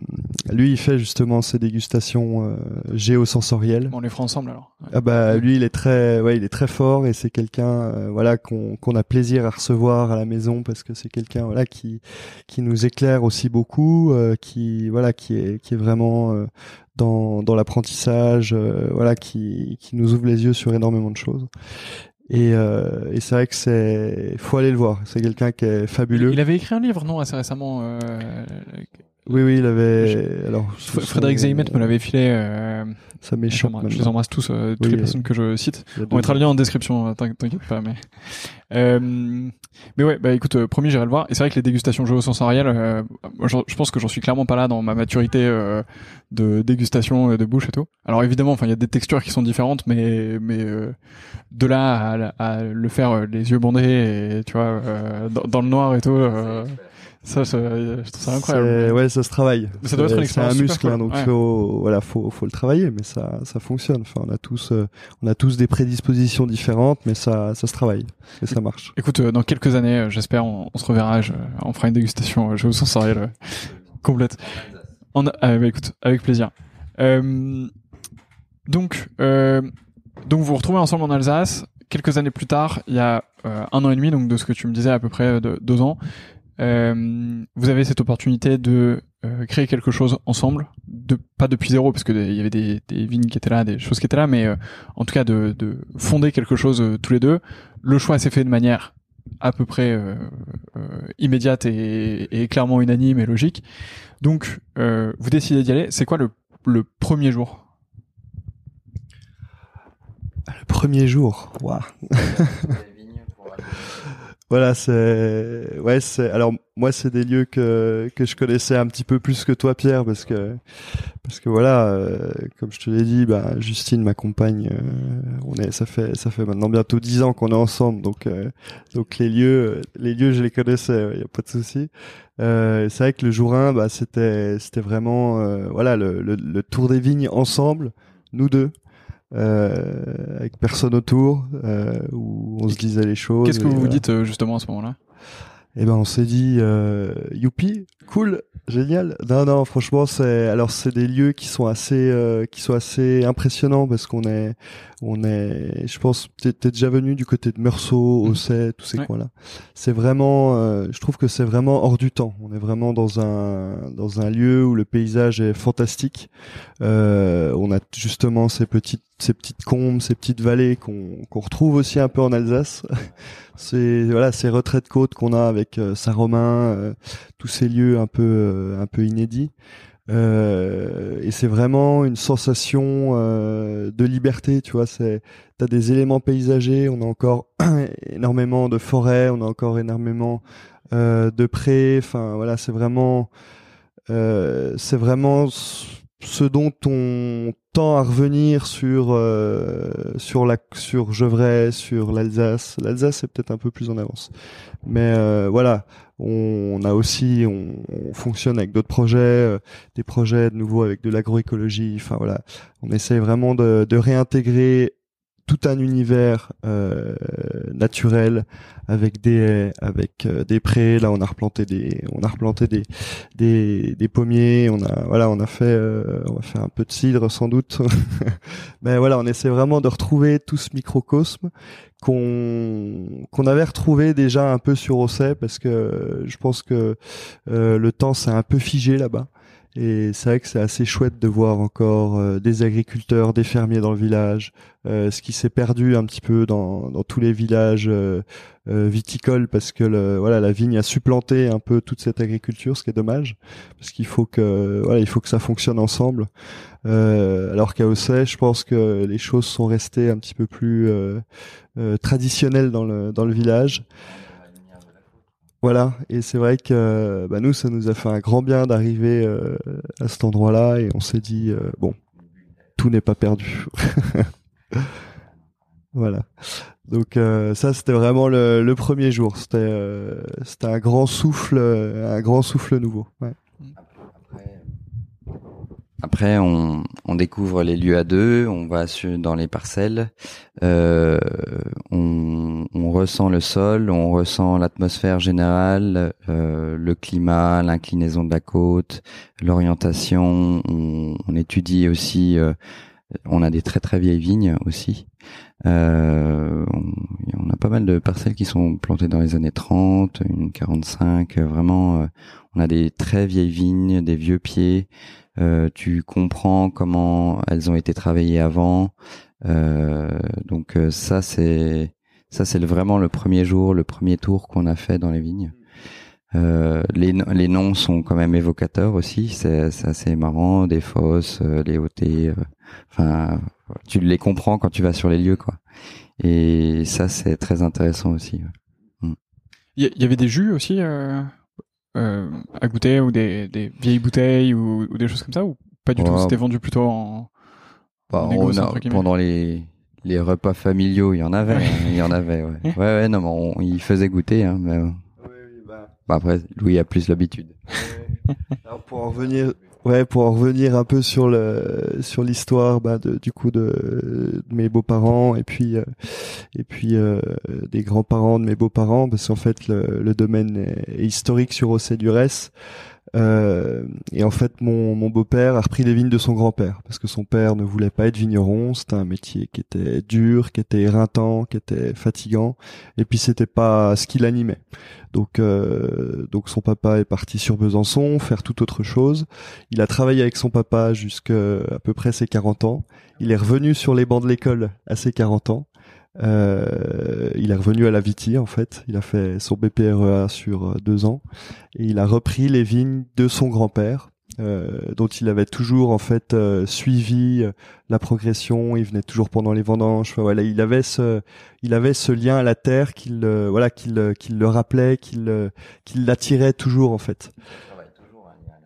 lui, il fait justement ses dégustations euh, géosensorielles. on les fera ensemble alors. Ah bah lui, il est très, ouais, il est très fort et c'est quelqu'un, euh, voilà, qu'on qu'on a plaisir à recevoir à la maison parce que c'est quelqu'un, voilà, qui qui nous éclaire aussi beaucoup, euh, qui, voilà, qui est qui est vraiment euh, dans dans l'apprentissage, voilà, qui qui nous ouvre les yeux sur énormément de choses. Et, euh, et c'est vrai que c'est, faut aller le voir. C'est quelqu'un qui est fabuleux. Il avait écrit un livre, non, assez récemment. Euh, oui, oui, il avait. Alors, Frédéric Zeimet me l'avait filé. Euh, ça méchant. Je les embrasse tous, euh, toutes les personnes que je cite. On mettra le lien en description, euh, t'inquiète pas. Mais, euh, mais ouais, bah écoute, euh, promis, j'irai le voir. Et c'est vrai que les dégustations géosensorielles, euh, je, je pense que j'en suis clairement pas là dans ma maturité euh, de dégustation de bouche et tout. Alors évidemment, enfin, il y a des textures qui sont différentes, mais mais de là à, à, le faire les yeux bandés et tu vois dans, dans, le noir et tout. Ça, ça, je trouve ça incroyable. Ouais, ça se travaille. Ça doit être C'est un muscle, hein, donc faut, voilà, faut, faut le travailler, mais ça, ça fonctionne. Enfin, on a tous, euh, on a tous des prédispositions différentes, mais ça, ça se travaille et ça marche. Écoute, euh, dans quelques années, euh, j'espère, on, on, se reverra. Je, on fera une dégustation je vous sensorielle complète. A, ah, bah, écoute, avec plaisir. donc, donc vous vous retrouvez ensemble en Alsace. Quelques années plus tard, il y a un an et demi, donc de ce que tu me disais à peu près de deux ans, euh, vous avez cette opportunité de euh, créer quelque chose ensemble, de pas depuis zéro parce que il y avait des, des, vignes qui étaient là, des choses qui étaient là, mais euh, en tout cas de, de fonder quelque chose tous les deux. Le choix s'est fait de manière à peu près immédiate et, et, clairement unanime et logique. Donc vous décidez d'y aller. C'est quoi le, le premier jour? Le premier jour, waouh. Voilà, c'est ouais, c'est alors moi c'est des lieux que que je connaissais un petit peu plus que toi Pierre parce que parce que voilà, euh, comme je te l'ai dit, bah Justine m'accompagne euh, on est ça fait ça fait maintenant bientôt dix ans qu'on est ensemble donc euh, donc les lieux les lieux je les connaissais, il a pas de souci. c'est vrai que le jour 1 bah c'était c'était vraiment voilà le, le, le tour des vignes ensemble, nous deux euh, avec personne autour, euh, où on se disait les choses. Qu'est-ce que vous vous dites euh, justement à ce moment-là? Eh ben, on s'est dit, euh, youpi, cool, génial. Non, non, franchement, c'est alors c'est des lieux qui sont assez, euh, qui sont assez impressionnants parce qu'on est, on est, je pense, t'es déjà venu du côté de Meursault, Osset, mmh. tous ces coins-là. C'est vraiment, euh, je trouve que c'est vraiment hors du temps. On est vraiment dans un, dans un lieu où le paysage est fantastique. Euh, on a justement ces petites ces petites combes, ces petites vallées qu'on qu'on retrouve aussi un peu en Alsace. c'est voilà ces retraits de côte qu'on a avec Saint-Romain, tous ces lieux un peu un peu inédits. Euh, et c'est vraiment une sensation euh, de liberté, tu vois. C'est, t'as des éléments paysagers, on a encore énormément de forêts, on a encore énormément euh, de prés. Voilà, c'est vraiment, euh, c'est vraiment ce dont on tend à revenir sur euh, sur la sur Gevrey, sur l'Alsace. L'Alsace c'est peut-être un peu plus en avance, mais euh, voilà, on, a aussi on, fonctionne avec d'autres projets, euh, des projets de nouveau avec de l'agroécologie. Enfin voilà, on essaie vraiment de réintégrer tout un univers euh, naturel avec des avec euh, des prés. Là on a replanté des on a replanté des des, des pommiers. On a voilà on a fait euh, on un peu de cidre sans doute. Mais voilà on essaie vraiment de retrouver tout ce microcosme qu'on qu'on avait retrouvé déjà un peu sur Osset parce que je pense que le temps s'est un peu figé là-bas et c'est vrai que c'est assez chouette de voir encore euh, des agriculteurs, des fermiers dans le village, euh, ce qui s'est perdu un petit peu dans, dans tous les villages euh, viticoles parce que le, voilà la vigne a supplanté un peu toute cette agriculture, ce qui est dommage parce qu'il faut que voilà il faut que ça fonctionne ensemble. alors qu'à Ossay, je pense que les choses sont restées un petit peu plus traditionnelles dans le dans le village. Voilà, et c'est vrai que bah, nous, ça nous a fait un grand bien d'arriver euh, à cet endroit-là, et on s'est dit euh, bon, tout n'est pas perdu. voilà. Donc euh, ça, c'était vraiment le, le, premier jour. C'était c'était un grand souffle, un grand souffle nouveau. Après, on, on, découvre les lieux à deux, on va dans les parcelles, euh, on, on, ressent le sol, on ressent l'atmosphère générale, euh, le climat, l'inclinaison de la côte, l'orientation. On, on, étudie aussi, euh, on a des très très vieilles vignes aussi. Euh, on, a pas mal de parcelles qui sont plantées dans les années 30, une 45. Vraiment, euh, on a des très vieilles vignes, des vieux pieds. Euh, tu comprends comment elles ont été travaillées avant. Euh, donc euh, ça c'est ça c'est vraiment le premier jour, le premier tour qu'on a fait dans les vignes. Euh, les, les noms sont quand même évocateurs aussi, c'est assez marrant, des fosses, les hautés, enfin tu les comprends quand tu vas sur les lieux quoi. Et ça c'est très intéressant aussi. Mm. Il y, avait des jus aussi euh, euh, à goûter ou des, des vieilles bouteilles ou, ou, des choses comme ça ou pas du tout C'était vendu plutôt en, bah, on a, pendant les les repas familiaux, il y en avait, hein, il y en avait. Ouais, ouais, ouais non, mais on, il faisait goûter, hein, mais. Bah. bah. après, Louis a plus l'habitude. Alors pour en revenir, Ouais, pour en revenir un peu sur le sur l'histoire bah, de, du coup de, de mes beaux-parents et puis euh, et puis euh, des grands-parents de mes beaux-parents parce qu'en fait le, le domaine est, historique sur Océ-Durès. Euh, et en fait, mon, mon beau-père a repris les vignes de son grand-père parce que son père ne voulait pas être vigneron. C'était un métier qui était dur, qui était éreintant, qui était fatigant, et puis c'était pas ce qui l'animait. Donc, euh, donc son papa est parti sur Besançon faire toute autre chose. Il a travaillé avec son papa jusqu'à à peu près ses 40 ans. Il est revenu sur les bancs de l'école à ses 40 ans. Euh, il est revenu à la Viti en fait. Il a fait son BPREA sur euh, deux ans et il a repris les vignes de son grand-père, euh, dont il avait toujours en fait euh, suivi la progression. Il venait toujours pendant les vendanges. voilà, il avait ce, il avait ce lien à la terre qu'il, voilà, qu'il, qu'il le rappelait, qu'il, qu'il l'attirait toujours en fait.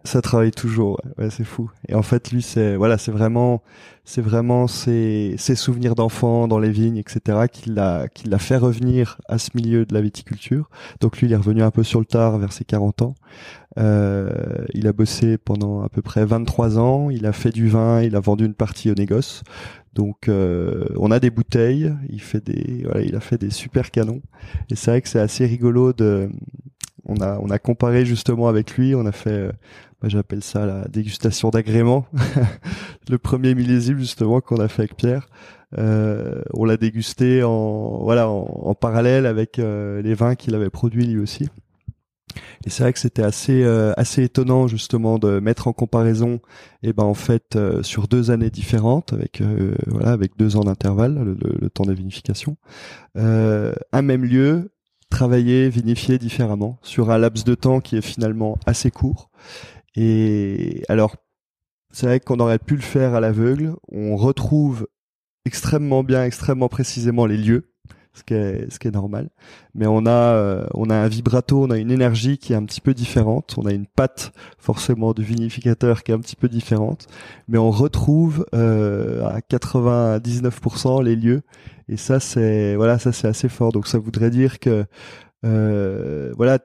Ça travaille toujours, ouais, c'est fou. Et en fait, lui, c'est voilà, c'est vraiment, c'est vraiment ses, ses souvenirs d'enfant dans les vignes, etc., qui l'a, qui l'a fait revenir à ce milieu de la viticulture. Donc lui, il est revenu un peu sur le tard, vers ses 40 ans. Euh, il a bossé pendant à peu près 23 ans. Il a fait du vin, il a vendu une partie au négoce. Donc euh, on a des bouteilles. Il fait des, voilà, il a fait des super canons. Et c'est vrai que c'est assez rigolo de on a on a comparé justement avec lui, on a fait euh, j'appelle ça la dégustation d'agrément. le premier millésime justement qu'on a fait avec Pierre. Euh, on l'a dégusté en voilà en, parallèle avec euh, les vins qu'il avait produits lui aussi. Et c'est vrai que c'était assez euh, assez étonnant justement de mettre en comparaison, et eh ben en fait euh, sur deux années différentes avec voilà avec deux ans d'intervalle, le, temps de vinification, un même lieu, travailler, vinifier différemment sur un laps de temps qui est finalement assez court. Et alors c'est vrai qu'on aurait pu le faire à l'aveugle. On retrouve extrêmement bien, extrêmement précisément les lieux, ce qui est, ce qui est normal. Mais on a, euh, on a un vibrato, on a une énergie qui est un petit peu différente. On a une patte forcément de vinificateur qui est un petit peu différente. Mais on retrouve euh, à 99% les lieux. Et ça, c'est voilà, ça c'est assez fort. Donc ça voudrait dire que euh, voilà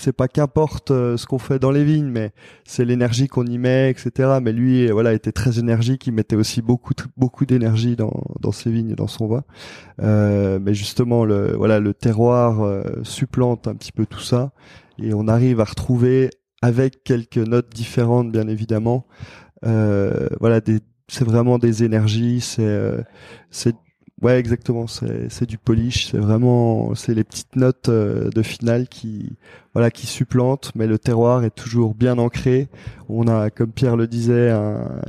c'est pas qu'importe euh, ce qu'on fait dans les vignes, mais c'est l'énergie qu'on y met, etc. Mais lui, euh, voilà, était très énergique. Il mettait aussi beaucoup, beaucoup d'énergie dans, dans ses vignes et dans son vin. Euh, mais justement, le, voilà, le terroir euh, supplante un petit peu tout ça, et on arrive à retrouver avec quelques notes différentes, bien évidemment. Euh, voilà, c'est vraiment des énergies. C'est, c'est Ouais, exactement. C'est du polish. C'est vraiment, c'est les petites notes euh, de finale qui, voilà, qui supplantent, mais le terroir est toujours bien ancré. On a, comme Pierre le disait,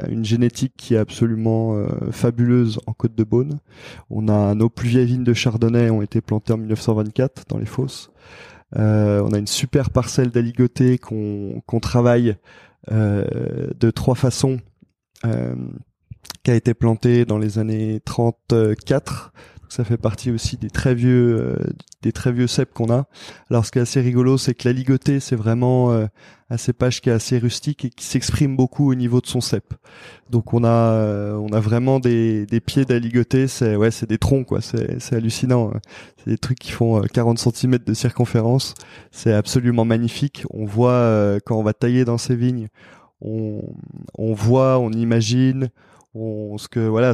une génétique qui est absolument euh, fabuleuse en Côte de Beaune. On a nos plus vieilles vignes de Chardonnay ont été plantées en 1924 dans les fosses. Euh, on a une super parcelle d'aligoté qu'on qu'on travaille de trois façons qui a été planté dans les années 34. Ça fait partie aussi des très vieux, euh, des très vieux cèpes qu'on a. Alors, ce qui est assez rigolo, c'est que la ligotée, c'est vraiment euh, un cépage qui est assez rustique et qui s'exprime beaucoup au niveau de son cep. Donc, on a, euh, on a vraiment des, des pieds d'aligoté. C'est ouais, c'est des troncs quoi. C'est, c'est hallucinant. Hein. C'est des trucs qui font 40 cm de circonférence. C'est absolument magnifique. On voit quand on va tailler dans ces vignes, on, on voit, on imagine on, ce que voilà,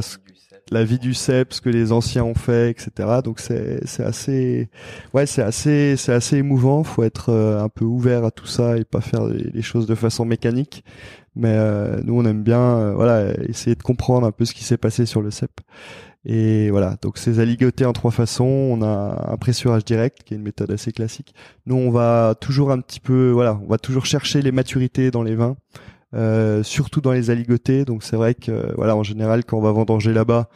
la vie du cep, ce que les anciens ont fait, etc. Donc c'est c'est assez, ouais, c'est assez c'est assez émouvant. Faut être euh, un peu ouvert à tout ça et pas faire les, choses de façon mécanique. Mais euh, nous on aime bien, euh, voilà, essayer de comprendre un peu ce qui s'est passé sur le cep. Et voilà, donc c'est aligoté en trois façons. On a un pressurage direct, qui est une méthode assez classique. Nous, on va toujours un petit peu, voilà, on va toujours chercher les maturités dans les vins. Euh, surtout dans les aligotés. Donc c'est vrai que voilà, en général, quand on va vendanger là-bas,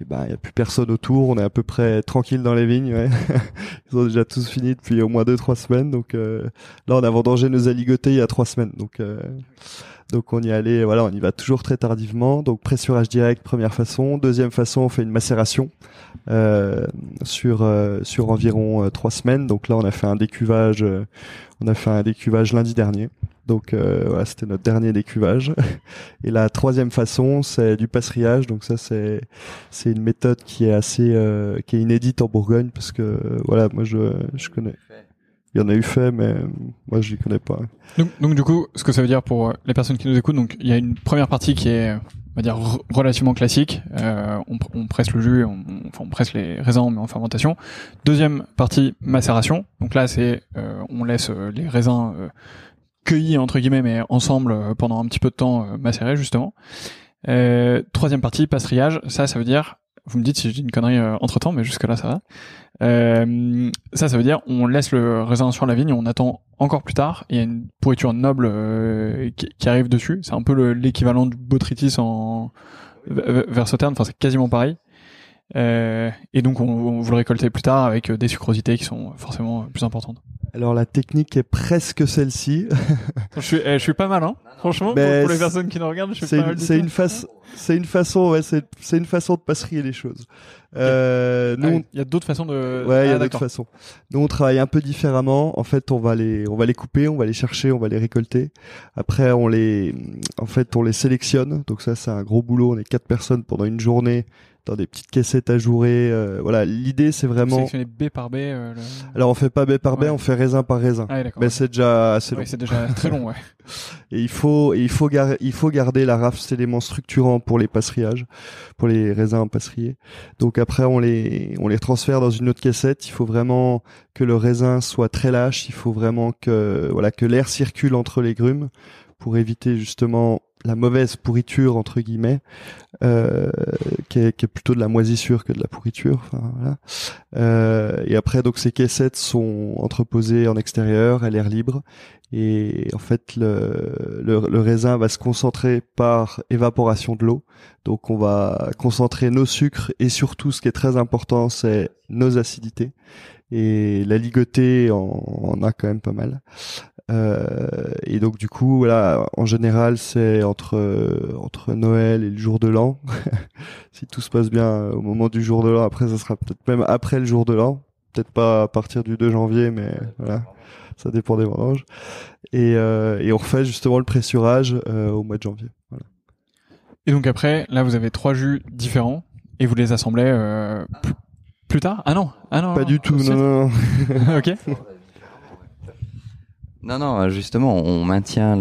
eh ben il y a plus personne autour. On est à peu près tranquille dans les vignes. Ouais. Ils ont déjà tous fini depuis au moins deux trois semaines. Donc euh, là, on a vendangé nos aligotés il y a trois semaines. Donc euh, donc on y allait, voilà, on y va toujours très tardivement. Donc pressurage direct, première façon. Deuxième façon, on fait une macération euh, sur sur environ trois semaines. Donc là, on a fait un décuvage, on a fait un décuvage lundi dernier. Donc euh, voilà, c'était notre dernier décuvage. Et la troisième façon, c'est du passeriage. Donc ça, c'est c'est une méthode qui est assez euh, qui est inédite en Bourgogne parce que voilà, moi je je connais. Il y en a eu fait, mais moi je les connais pas. Donc, du coup, ce que ça veut dire pour les personnes qui nous écoutent, donc il y a une première partie qui est on va dire relativement classique. Euh, on, on, presse le jus, on, enfin, on presse les raisins, on met en fermentation. Deuxième partie macération. Donc là, c'est euh, on laisse les raisins cueillis entre guillemets, mais ensemble euh, pendant un petit peu de temps euh, macérés justement. Euh, troisième partie, pastriage. Ça, ça veut dire, vous me dites si je dis une connerie entre temps, mais jusque là ça va. Euh, ça, ça veut dire on laisse le raisin sur la vigne, on attend encore plus tard. Il y a une pourriture noble qui, arrive dessus. C'est un peu l'équivalent du botrytis en vers Sauterne. Enfin, c'est quasiment pareil. Euh, et donc, on, on, vous le récoltez plus tard avec des sucrosités qui sont forcément plus importantes. Alors la technique est presque celle-ci. je, suis, eh, je suis pas mal, hein. Franchement, pour, les personnes qui nous regardent, je suis pas mal. C'est une façon, c'est une façon, ouais, c'est, c'est une façon de passer les choses. Euh, ah nous, il y a d'autres façons de. Ouais, il y a ah, d'autres façons. Nous, on travaille un peu différemment. En fait, on va les, on va les couper, on va les chercher, on va les récolter. Après, on les, en fait, on les sélectionne. Donc ça, c'est un gros boulot. On est quatre personnes pendant une journée des petites caissettes ajourées. Euh, voilà, l'idée c'est vraiment. Sélectionner par. Euh, Alors on fait pas B par B, on fait raisin par raisin. Ah, Mais c'est déjà assez long. c'est déjà très long, ouais. et il faut, il faut garder, il faut garder la rafle, c'est l'élément structurant pour les passeriages, pour les raisins passeriers. Donc après on les, on les transfère dans une autre cassette. Il faut vraiment que le raisin soit très lâche. Il faut vraiment que, voilà, que l'air circule entre les grumes pour éviter justement la mauvaise pourriture entre guillemets, euh, qui, est, qui, est, plutôt de la moisissure que de la pourriture. Enfin, voilà. euh, et après, donc ces caissettes sont entreposées en extérieur, à l'air libre, et en fait, le, le, le, raisin va se concentrer par évaporation de l'eau. Donc, on va concentrer nos sucres et surtout, ce qui est très important, c'est nos acidités. Et la ligotée en, en a quand même pas mal. Euh, et donc du coup, voilà, en général, c'est entre entre Noël et le jour de l'an. si tout se passe bien euh, au moment du jour de l'an, après, ça sera peut-être même après le jour de l'an, peut-être pas à partir du 2 janvier, mais voilà, ça dépend des vendanges. Et, euh, et on refait justement le pressurage euh, au mois de janvier. Voilà. Et donc après, là, vous avez trois jus différents et vous les assemblez euh, plus, plus tard? Ah non, ah non, pas non, du tout, non. non. ok. Non, non, justement, on maintient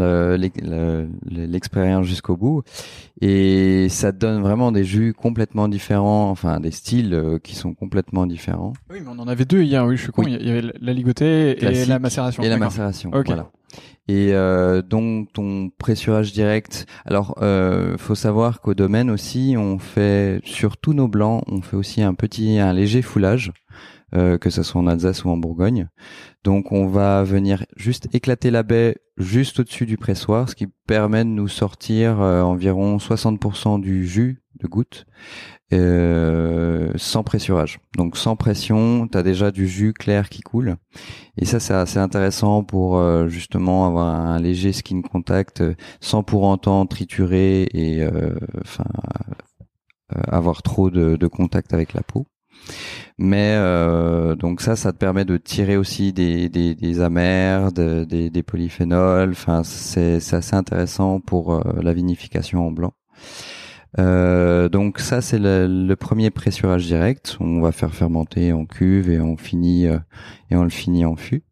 l'expérience jusqu'au bout et ça donne vraiment des jus complètement différents, enfin des styles euh, qui sont complètement différents. Oui, mais on en avait deux hier, oui, je suis con, Oui. il y avait la ligotée et la macération. Et la macération, voilà. Et euh, donc ton pressurage direct. Alors, euh, faut savoir qu'au domaine aussi, on fait sur tous nos blancs, on fait aussi un petit, un léger foulage, euh, que ce soit en Alsace ou en Bourgogne. Donc, on va venir juste éclater la baie juste au-dessus du pressoir, ce qui permet de nous sortir euh, environ 60% du jus de goutte. euh, sans pressurage. Donc sans pression, tu as déjà du jus clair qui coule. Et ça, c'est assez intéressant pour euh, justement avoir un léger skin contact euh, sans pour autant triturer et euh, enfin euh, avoir trop de, de contact avec la peau. Mais euh, donc ça, ça te permet de tirer aussi des, des, des amers, de- des, des polyphénols. Enfin, c'est assez intéressant pour la vinification en blanc. Euh, donc ça c'est le, le premier pressurage direct. On va faire fermenter en cuve et on finit euh, et on le finit en fût.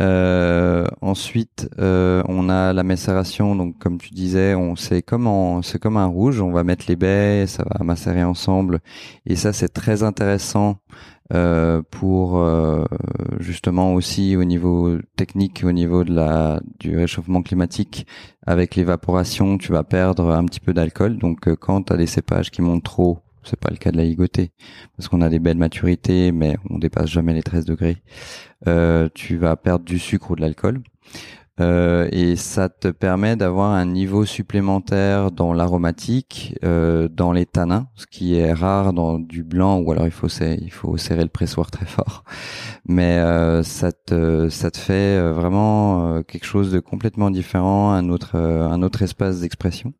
Euh, ensuite, euh, on a la macération. Donc, comme tu disais, on c'est comme c'est comme un rouge. On va mettre les baies, ça va macérer ensemble, et ça c'est très intéressant euh, pour euh, justement aussi au niveau technique, au niveau de la du réchauffement climatique. Avec l'évaporation, tu vas perdre un petit peu d'alcool. Donc, euh, quand tu as des cépages qui montent trop, c'est pas le cas de la ligotée, parce qu'on a des belles maturités, mais on dépasse jamais les 13 degrés. Tu vas perdre du sucre ou de l'alcool. Euh, et ça te permet d'avoir un niveau supplémentaire dans l'aromatique, euh, dans les tanins, ce qui est rare dans du blanc, ou alors il faut serrer, le pressoir très fort. Mais euh, ça te ça te fait euh, vraiment euh, quelque chose de complètement différent, un autre euh, un autre espace d'expression.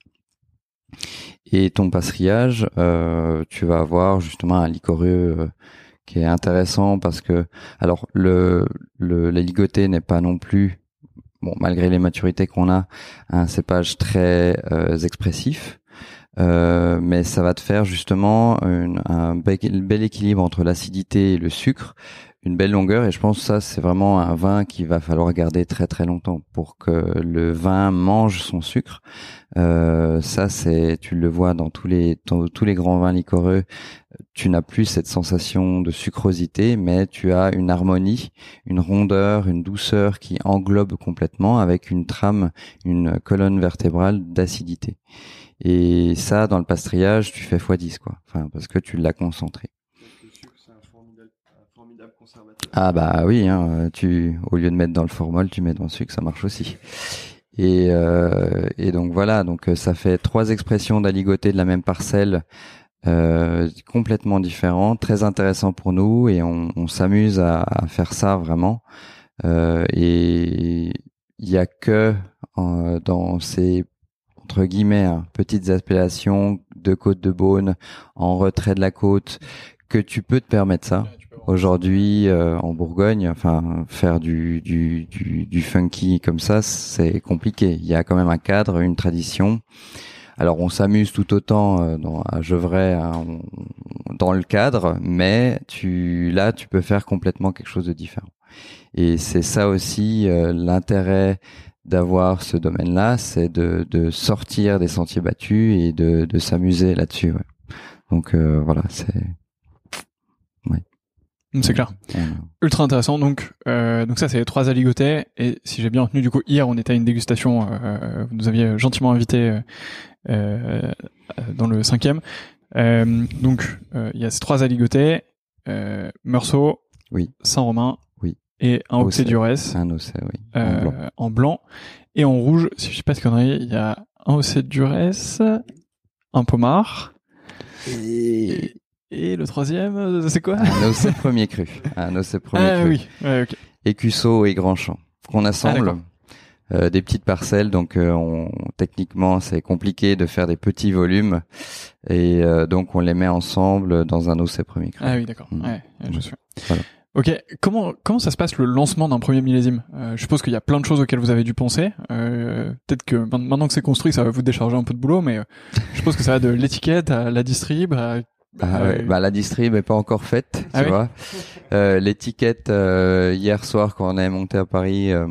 Et ton passerillage, tu vas avoir justement un licoreux qui est intéressant parce que alors le, le la ligotée n'est pas non plus bon malgré les maturités qu'on a un cépage très euh, expressif euh, mais ça va te faire justement un bel équilibre entre l'acidité et le sucre une belle longueur et je pense que ça c'est vraiment un vin qu'il va falloir garder très très longtemps pour que le vin mange son sucre euh, ça c'est tu le vois dans tous les tous les grands vins liquoreux tu n'as plus cette sensation de sucrosité, mais tu as une harmonie, une rondeur, une douceur qui englobe complètement avec une trame, une colonne vertébrale d'acidité. Et ça, dans le pastrillage, tu fais x10, quoi. Enfin, parce que tu l'as concentré. Ah bah oui, hein, tu, au lieu de mettre dans le formol, tu mets dans le sucre, ça marche aussi. Et, euh, et donc voilà, donc euh, ça fait trois expressions d'aligoté de la même parcelle euh, complètement différent, très intéressant pour nous et on, on s'amuse à, à faire ça vraiment. Euh, et il y a que euh, dans ces entre guillemets hein, petites appellations de côte de Beaune en retrait de la côte que tu peux te permettre ça. Aujourd'hui, euh, en Bourgogne, enfin, faire du, du, du, du funky comme ça, c'est compliqué. Il y a quand même un cadre, une tradition. Alors on s'amuse tout autant euh, dans, à Gevrey hein, dans le cadre, mais tu là tu peux faire complètement quelque chose de différent. Et c'est ça aussi euh, l'intérêt d'avoir ce domaine-là, c'est de, de sortir des sentiers battus et de, de s'amuser là-dessus. ouais. Donc euh, voilà, c'est C'est clair. Ultra intéressant. Donc, euh, donc ça, c'est les trois aligotés. Et si j'ai bien retenu, du coup, hier, on était à une dégustation. Euh, vous nous aviez gentiment invité euh, dans le cinquième. donc, il y a ces trois aligotés. Meursault, oui. Saint-Romain, oui. et un Océ Durès. Un Océ, oui. En blanc. en, blanc. Et en rouge, si je sais pas ce connerie, il y a un Océ Durès, un Pommard. Et... Et le troisième, euh, c'est quoi? Un OC premier cru. Un OC premier ah, cru. oui, ouais, ok. Écusseau et Grand Champ. Qu'on assemble. Ah, euh, des petites parcelles, donc euh, on, techniquement c'est compliqué de faire des petits volumes et euh, donc on les met ensemble dans un OC premier cru. Ah oui, d'accord. Mm. Ouais, je suis. Voilà. Ok, comment comment ça se passe le lancement d'un premier millésime? Euh, Je suppose qu'il y a plein de choses auxquelles vous avez dû penser. Euh, Peut-être que maintenant que c'est construit, ça va vous décharger un peu de boulot, mais euh, je suppose que ça va de l'étiquette à la distrib, à ah, ouais. bah, la distrib est pas encore faite, ah tu vois. Euh, L'étiquette euh, hier soir quand on est monté à Paris, euh,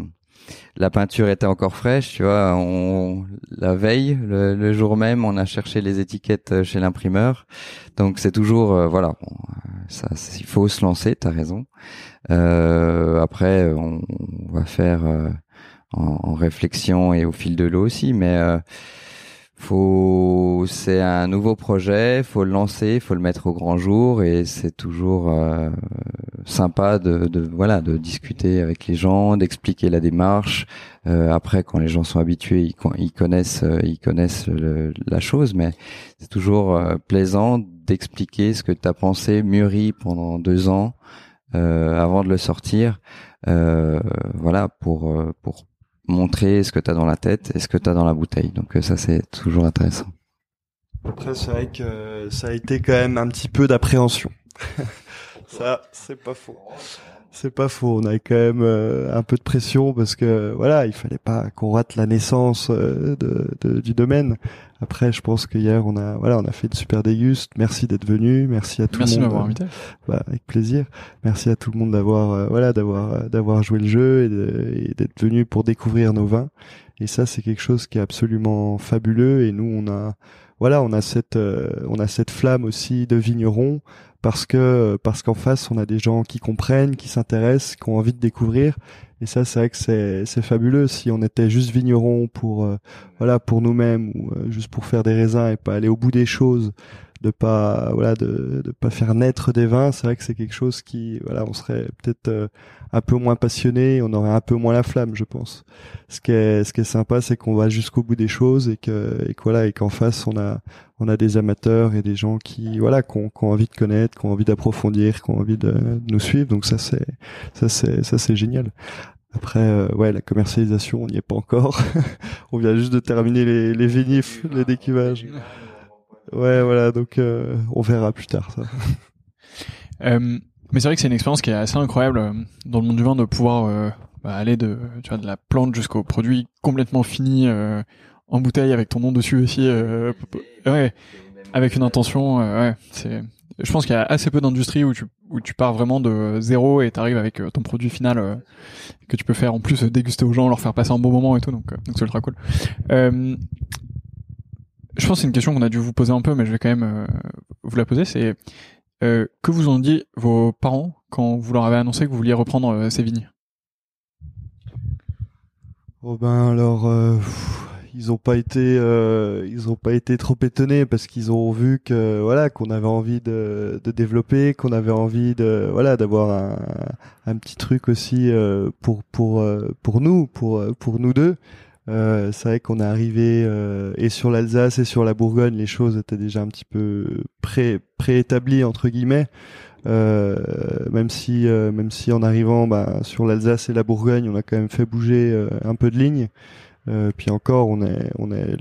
la peinture était encore fraîche, tu vois. On la veille, le, le, jour même, on a cherché les étiquettes chez l'imprimeur. Donc c'est toujours euh, voilà, bon, ça, il faut se lancer. T'as raison. Euh, après, on, on, va faire en, en, réflexion et au fil de l'eau aussi, mais faut c'est un nouveau projet, faut le lancer, faut le mettre au grand jour et c'est toujours euh, sympa de, de, voilà de discuter avec les gens, d'expliquer la démarche. Euh, après, quand les gens sont habitués, ils, connaissent euh, ils connaissent le, la chose, mais c'est toujours euh, plaisant d'expliquer ce que tu as pensé, mûri pendant deux ans euh, avant de le sortir. voilà pour pour montrer ce que tu as dans la tête et ce que tu as dans la bouteille. Donc euh, ça c'est toujours intéressant. Après c'est vrai que ça a été quand même un petit peu d'appréhension. ça c'est pas faux. C'est pas faux. On a quand même euh, un peu de pression parce que voilà, il fallait pas qu'on rate la naissance euh, de, de, du domaine. Après, je pense qu'hier on a voilà, on a fait une super déguste. Merci d'être venu. Merci à tout Merci le monde. Merci de m'avoir invité. Bah, avec plaisir. Merci à tout le monde d'avoir euh, voilà d'avoir d'avoir joué le jeu et d'être venu pour découvrir nos vins. Et ça, c'est quelque chose qui est absolument fabuleux. Et nous, on a voilà, on a cette on a cette flamme aussi de vigneron parce que parce qu'en face on a des gens qui comprennent, qui s'intéressent, qui ont envie de découvrir. Et ça, c'est vrai que c'est c'est fabuleux. Si on était juste vigneron pour euh, voilà pour nous-mêmes ou euh, juste pour faire des raisins et pas aller au bout des choses, de pas voilà de de pas faire naître des vins, c'est vrai que c'est quelque chose qui voilà on serait peut-être euh, un peu moins passionné, on aurait un peu moins la flamme, je pense. Ce qui est ce qui est sympa, c'est qu'on va jusqu'au bout des choses et que et que voilà et qu'en face on a on a des amateurs et des gens qui voilà qui ont, qui ont envie de connaître, qui ont envie d'approfondir, qui ont envie de, nous suivre. Donc ça c'est ça c'est ça c'est génial. Après, euh, ouais, la commercialisation, on n'y est pas encore. on vient juste de terminer les, les vénifs, les décuvages. Ouais, voilà, donc euh, on verra plus tard ça. Euh, mais c'est vrai que c'est une expérience qui est assez incroyable euh, dans le monde du vin de pouvoir euh, bah, aller de, tu vois, de la plante jusqu'au produit complètement fini en bouteille avec ton nom dessus aussi. ouais, avec une intention. ouais, c'est. Je pense qu'il y a assez peu d'industries où tu où tu pars vraiment de zéro et t'arrives avec ton produit final que tu peux faire en plus déguster aux gens, leur faire passer un bon moment et tout. Donc donc c'est ultra cool. Euh, je pense que c'est une question qu'on a dû vous poser un peu, mais je vais quand même euh, vous la poser. C'est euh, que vous ont dit vos parents quand vous leur avez annoncé que vous vouliez reprendre euh, ces vignes? Oh ben alors, ils ont pas été, ils ont pas été trop étonnés parce qu'ils ont vu que voilà qu'on avait envie de, de développer, qu'on avait envie de voilà d'avoir un, un, petit truc aussi pour pour pour nous, pour pour nous deux. Euh, c'est vrai qu'on est arrivé euh, et sur l'Alsace et sur la Bourgogne, les choses étaient déjà un petit peu pré préétablies entre guillemets. Euh, même si euh, même si en arrivant bah, sur l'Alsace et la Bourgogne, on a quand même fait bouger euh, un peu de lignes. puis encore, on est on est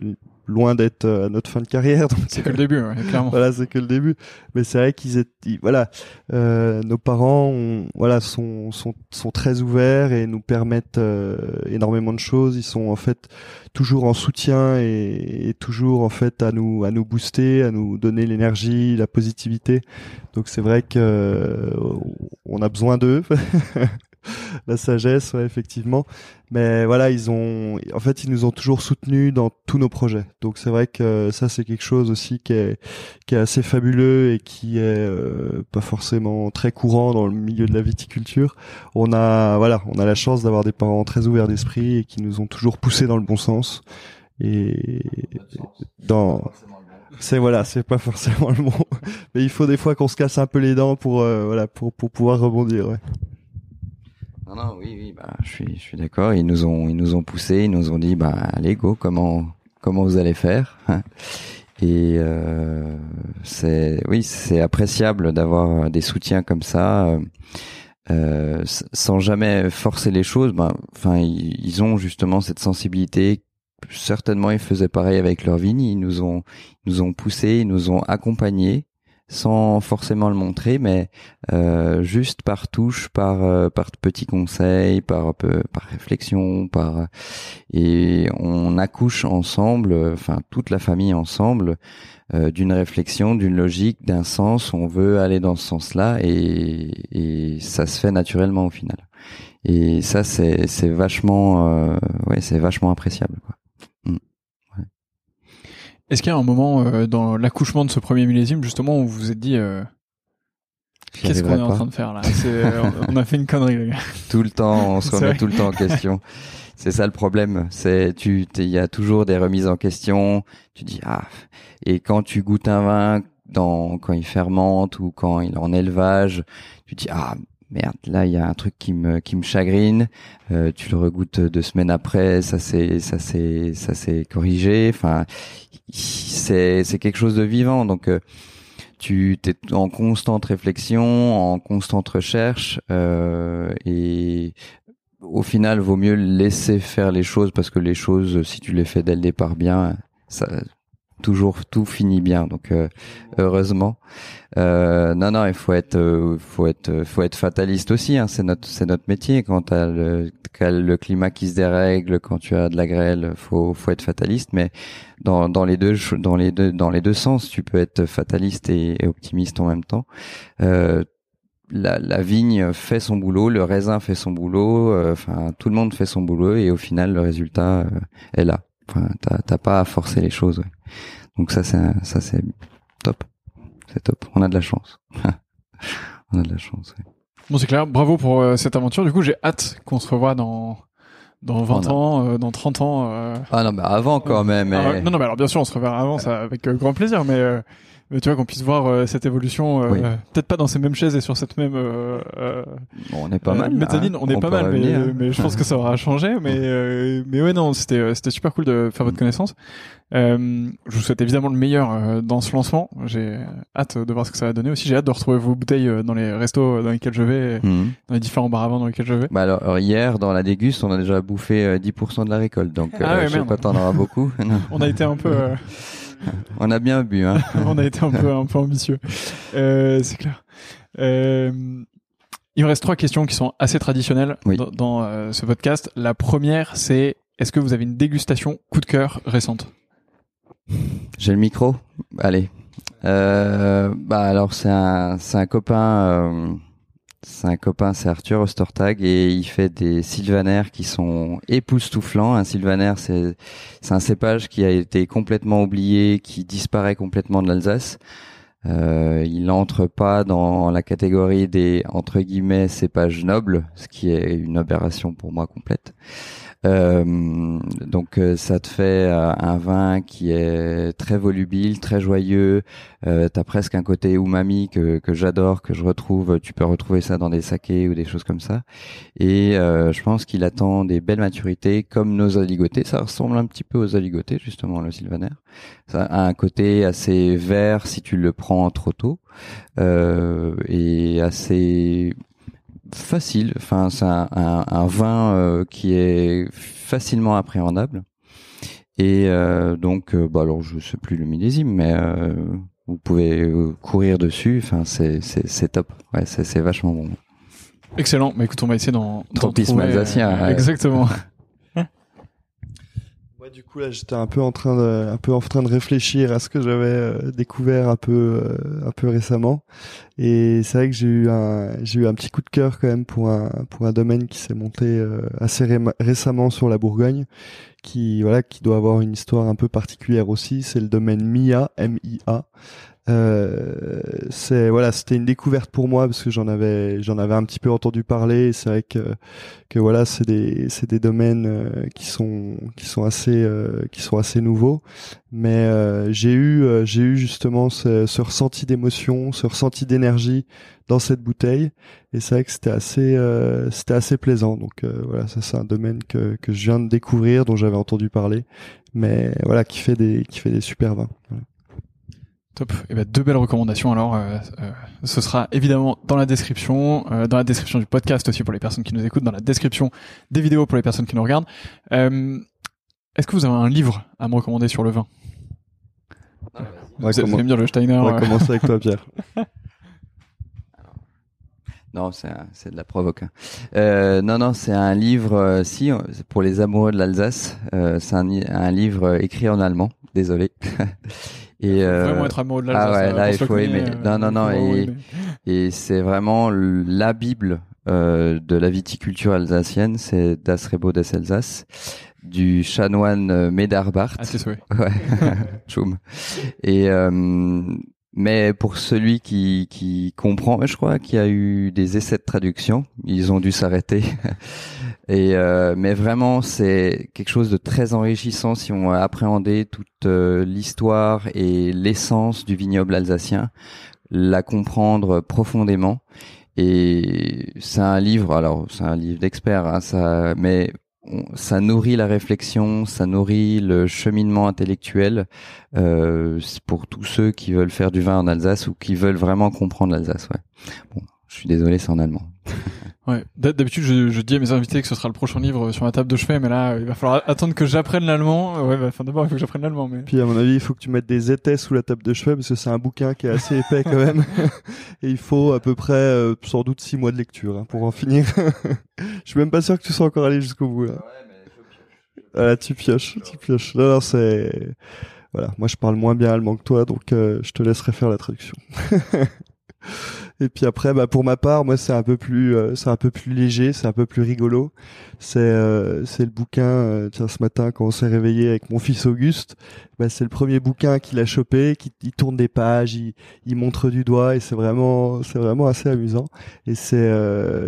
loin d'être euh, à notre fin de carrière. C'est que le début, ouais, clairement. voilà, c'est que le début. Mais c'est vrai qu'ils étaient, voilà, euh, nos parents, voilà, sont, sont sont très ouverts et nous permettent euh, énormément de choses. Ils sont en fait toujours en soutien et, et, toujours en fait à nous à nous booster, à nous donner l'énergie, la positivité. Donc c'est vrai que euh, on a besoin d'eux. la sagesse, ouais, effectivement. Mais voilà, ils ont, en fait, ils nous ont toujours soutenus dans tous nos projets. Donc c'est vrai que ça, c'est quelque chose aussi qui est, qui est assez fabuleux et qui est euh, pas forcément très courant dans le milieu de la viticulture. On a, voilà, on a la chance d'avoir des parents très ouverts d'esprit et qui nous ont toujours poussés dans le bon sens. Et dans, c'est voilà, c'est pas forcément le mot, mais il faut des fois qu'on se casse un peu les dents pour euh, voilà pour pour pouvoir rebondir. Ouais. Non oui bah je suis je suis d'accord. Ils nous ont ils nous ont poussé, ils nous ont dit bah allez go comment comment vous allez faire. Et euh, c'est oui c'est appréciable d'avoir des soutiens comme ça. Euh, sans jamais forcer les choses, ben, enfin, ils ont justement cette sensibilité certainement ils faisaient pareil avec leur vigne. Ils nous ont, nous ont poussé, ils nous ont accompagnés sans forcément le montrer, mais euh, juste par touche, par euh, par petits conseils, par par réflexion, par et on accouche ensemble, enfin toute la famille ensemble, euh, d'une réflexion, d'une logique, d'un sens. On veut aller dans ce sens-là et et ça se fait naturellement au final. Et ça c'est c'est vachement ouais c'est vachement appréciable. Quoi. Est-ce qu'il y a un moment euh, dans l'accouchement de ce premier millésime justement où vous vous êtes dit euh, qu'est-ce qu'on est en train de faire là? Euh, On a fait une connerie les gars. Tout le temps, on se remet tout le temps en question. C'est ça le problème. C'est tu, il y a toujours des remises en question. Tu dis ah et quand tu goûtes un vin, dans quand il fermente ou quand il est en élevage, tu dis ah merde, là il y a un truc qui me qui me chagrine. Euh, tu le regoutes deux semaines après, ça c'est ça c'est ça s'est corrigé. Enfin, c'est quelque chose de vivant. Donc euh, tu es en constante réflexion, en constante recherche euh, et au final vaut mieux laisser faire les choses parce que les choses si tu les fais dès le départ bien ça toujours tout finit bien. Donc euh, heureusement. Euh, non non il faut être euh, faut être faut être fataliste aussi hein, c'est notre c'est notre métier. Quand t'as le le climat qui se dérègle quand tu as de la grêle faut faut être fataliste. Mais dans dans les deux dans les deux dans les deux sens tu peux être fataliste et, optimiste en même temps. Euh, la, la, vigne fait son boulot, le raisin fait son boulot, enfin tout le monde fait son boulot et au final le résultat est là. Enfin, t'as pas à forcer les choses. Ouais. Donc ça, c'est ça, c'est top. C'est top. On a de la chance. On a de la chance. Ouais. Bon, c'est clair. Bravo pour euh, cette aventure. Du coup, j'ai hâte qu'on se revoie dans dans 20 ans, euh, dans 30 ans. Euh... Ah non, mais avant quand même. Ah, non, non, mais alors bien sûr, on se reverra avant, ça avec euh, grand plaisir. Mais tu vois qu'on puisse voir euh, cette évolution euh, peut-être pas dans ces mêmes chaises et sur cette même euh, bon, on est pas mal mezzanine on est pas mal mais, mais, je pense que ça aura changé mais mais ouais non c'était c'était super cool de faire votre connaissance. Je vous souhaite évidemment le meilleur dans ce lancement. J'ai hâte de voir ce que ça va donner aussi. J'ai hâte de retrouver vos bouteilles dans les restos dans lesquels je vais mhm. dans les différents bars avant dans lesquels je vais. Bah alors hier dans la déguste on a déjà bouffé 10% de la récolte. Donc ah ouais, je sais pas t'en auras beaucoup. On a été un peu on a bien bu. Hein. on a été un peu, un peu ambitieux. Euh, c'est clair. Euh, il me reste trois questions qui sont assez traditionnelles dans, euh, ce podcast. La première, c'est est-ce que vous avez une dégustation coup de cœur récente? J'ai le micro. Allez. bah alors c'est un, c'est un copain c'est un copain, c'est Arthur Ostertag et il fait des sylvanaires qui sont époustouflants. Un sylvaner, c'est c'est un cépage qui a été complètement oublié, qui disparaît complètement de l'Alsace. Euh, il n'entre pas dans la catégorie des entre guillemets cépages nobles, ce qui est une aberration pour moi complète. Euh, donc euh, ça te fait euh, un vin qui est très volubile, très joyeux. Euh, T'as presque un côté umami que, que j'adore, que je retrouve. Tu peux retrouver ça dans des sakés ou des choses comme ça. Et je pense qu'il attend des belles maturités comme nos aligotés. Ça ressemble un petit peu aux aligotés justement le sylvaner. Ça a un côté assez vert si tu le prends trop tôt et assez facile. Enfin, c'est un, vin euh, qui est facilement appréhendable. Et euh, donc, euh, bah alors je sais plus le millésime, mais vous pouvez courir dessus. Enfin, c'est c'est top. Ouais, c'est vachement bon. Excellent. Mais écoute, on va essayer d'en. Tropisme alsacien. Exactement. du coup là j'étais un peu en train de un peu en train de réfléchir à ce que j'avais euh, découvert un peu euh, un peu récemment. Et c'est vrai que j'ai eu un j'ai eu un petit coup de cœur quand même pour un pour un domaine qui s'est monté euh, assez récemment sur la Bourgogne qui voilà qui doit avoir une histoire un peu particulière aussi. C'est le domaine MIA M I A euh, c'est voilà, c'était une découverte pour moi parce que j'en avais j'en avais un petit peu entendu parler. C'est vrai que que voilà, c'est des c'est des domaines euh, qui sont qui sont assez euh, qui sont assez nouveaux. Mais j'ai eu j'ai eu justement ce, ce ressenti d'émotion, ce ressenti d'énergie dans cette bouteille et c'est vrai que c'était assez c'était assez plaisant. Donc voilà, ça c'est un domaine que que je viens de découvrir, dont j'avais entendu parler, mais voilà qui fait des qui fait des super vins. Top. Et eh ben deux belles recommandations. Alors, euh, euh, ce sera évidemment dans la description, euh, dans la description du podcast aussi pour les personnes qui nous écoutent, dans la description des vidéos pour les personnes qui nous regardent. Est-ce que vous avez un livre à me recommander sur le vin? Vous allez dire le Steiner. On va commencer avec toi, Pierre. Non, c'est de la provoque. Hein. non, non, c'est un livre. si, pour les amoureux de l'Alsace, c'est un, un, livre écrit en allemand. Désolé. Et euh, vraiment être amoureux de l'Alsace. Ah ouais, là il faut aimer. Euh, non, non, non. Et, et c'est vraiment la bible euh, de la viticulture alsacienne, c'est Das Rebo des Alsace du chanoine euh, Medarbart. Ah, c'est ouais. Choum. Et euh, mais pour celui qui, qui comprend, je crois qu'il y a eu des essais de traduction, ils ont dû s'arrêter. Et euh, mais vraiment, c'est quelque chose de très enrichissant si on a appréhendé toute euh, l'histoire et l'essence du vignoble alsacien, la comprendre profondément. Et c'est un livre, alors c'est un livre d'expert, hein, ça, mais ça nourrit la réflexion, ça nourrit le cheminement intellectuel euh, pour tous ceux qui veulent faire du vin en Alsace ou qui veulent vraiment comprendre l'Alsace. Ouais. Je suis désolé, c'est en allemand. Ouais. D'habitude, je, je, dis à mes invités que ce sera le prochain livre sur la table de chevet, mais là, il va falloir attendre que j'apprenne l'allemand. Ouais, bah, enfin, d'abord, il faut que j'apprenne l'allemand, mais. Puis, à mon avis, il faut que tu mettes des étais sous la table de chevet parce que c'est un bouquin qui est assez épais quand même. Et il faut à peu près, euh, sans doute, six mois de lecture hein, pour en finir. je suis même pas sûr que tu sois encore allé jusqu'au bout, là. Ouais, mais je pioche. Voilà, tu pioches, tu pioches. Non, non, c'est, voilà. Moi, je parle moins bien allemand que toi, donc euh, je te laisserai faire la traduction. Et puis après, bah pour ma part, moi c'est un peu plus, euh, c'est un peu plus léger, c'est un peu plus rigolo. C'est, euh, c'est le bouquin. Euh, tiens, ce matin quand on s'est réveillé avec mon fils Auguste, bah c'est le premier bouquin qu'il a chopé, qui il tourne des pages, il, il montre du doigt et c'est vraiment, c'est vraiment assez amusant. Et c'est,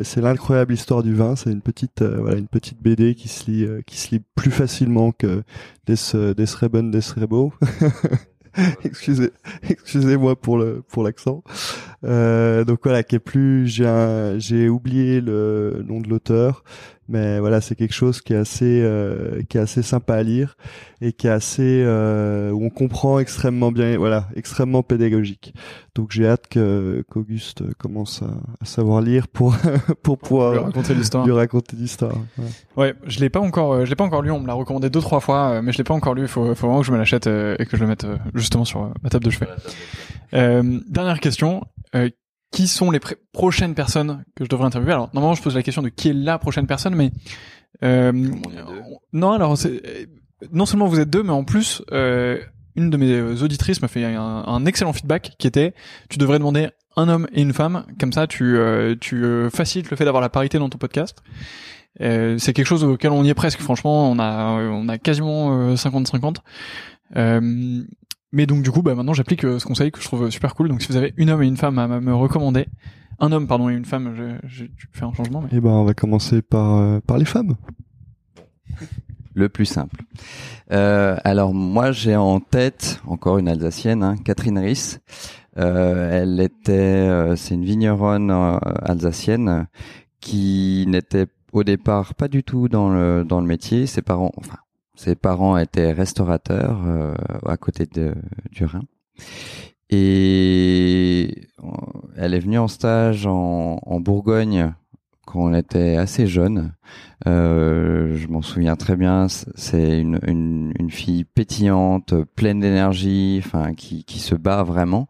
c'est l'incroyable histoire du vin. C'est une petite, voilà, une petite BD qui se lit, qui se lit plus facilement que Des, Des Reben, Des Rebo. excusez, excusez-moi pour le pour l'accent. Euh, donc voilà, qui est plus, j'ai j'ai oublié le nom de l'auteur, mais voilà, c'est quelque chose qui est assez euh, qui est assez sympa à lire et qui est assez euh, où on comprend extrêmement bien, voilà, extrêmement pédagogique. Donc j'ai hâte que qu'Auguste commence à, savoir lire pour pour pouvoir lui raconter l'histoire. Lui raconter l'histoire. Ouais. ouais, je l'ai pas encore, euh, je l'ai pas encore lu. On me l'a recommandé deux trois fois, euh, mais je l'ai pas encore lu. Il faut, faut vraiment que je me l'achète et que je le mette justement sur ma table de chevet. Euh, dernière question. Euh, qui sont les prochaines personnes que je devrais interviewer Alors normalement je pose la question de qui est la prochaine personne, mais euh, non alors non seulement vous êtes deux, mais en plus euh, une de mes auditrices m'a fait un, excellent feedback qui était tu devrais demander un homme et une femme, comme ça tu euh, tu euh, facilites le fait d'avoir la parité dans ton podcast. Euh, c'est quelque chose auquel on y est presque. Franchement, on a on a quasiment 50-50. Euh, mais donc du coup, bah, maintenant j'applique euh, ce conseil que je trouve super cool. Donc si vous avez une homme et une femme à me recommander, un homme pardon et une femme, je, je fais un changement. Mais... Eh ben on va commencer par euh, par les femmes. Le plus simple. Euh, alors moi j'ai en tête encore une Alsacienne, hein, Catherine Riss. Euh, elle était, c'est une vigneronne alsacienne qui n'était au départ pas du tout dans le dans le métier. Ses parents, enfin ses parents étaient restaurateurs euh, à côté de, du Rhin. Et elle est venue en stage en, en Bourgogne quand on était assez jeune. Euh, je m'en souviens très bien. C'est une, une, fille pétillante, pleine d'énergie, enfin qui, qui se bat vraiment.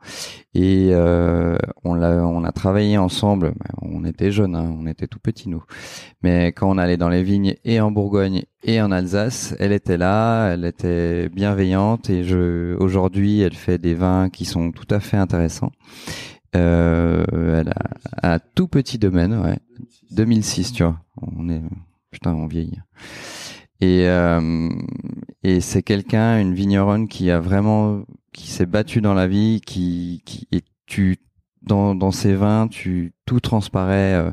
Et euh, on l'a, on a travaillé ensemble. On était jeunes, hein, on était tout petits nous. Mais quand on allait dans les vignes et en Bourgogne et en Alsace, elle était là, elle était bienveillante et aujourd'hui, elle fait des vins qui sont tout à fait intéressants. Euh, un tout petit domaine, ouais. 2006, tu vois. On est putain, on vieillit. Et euh, et c'est quelqu'un, une vigneronne qui a vraiment, qui s'est battue dans la vie, qui qui et tu dans dans ses vins, tu tout transparaît. Euh,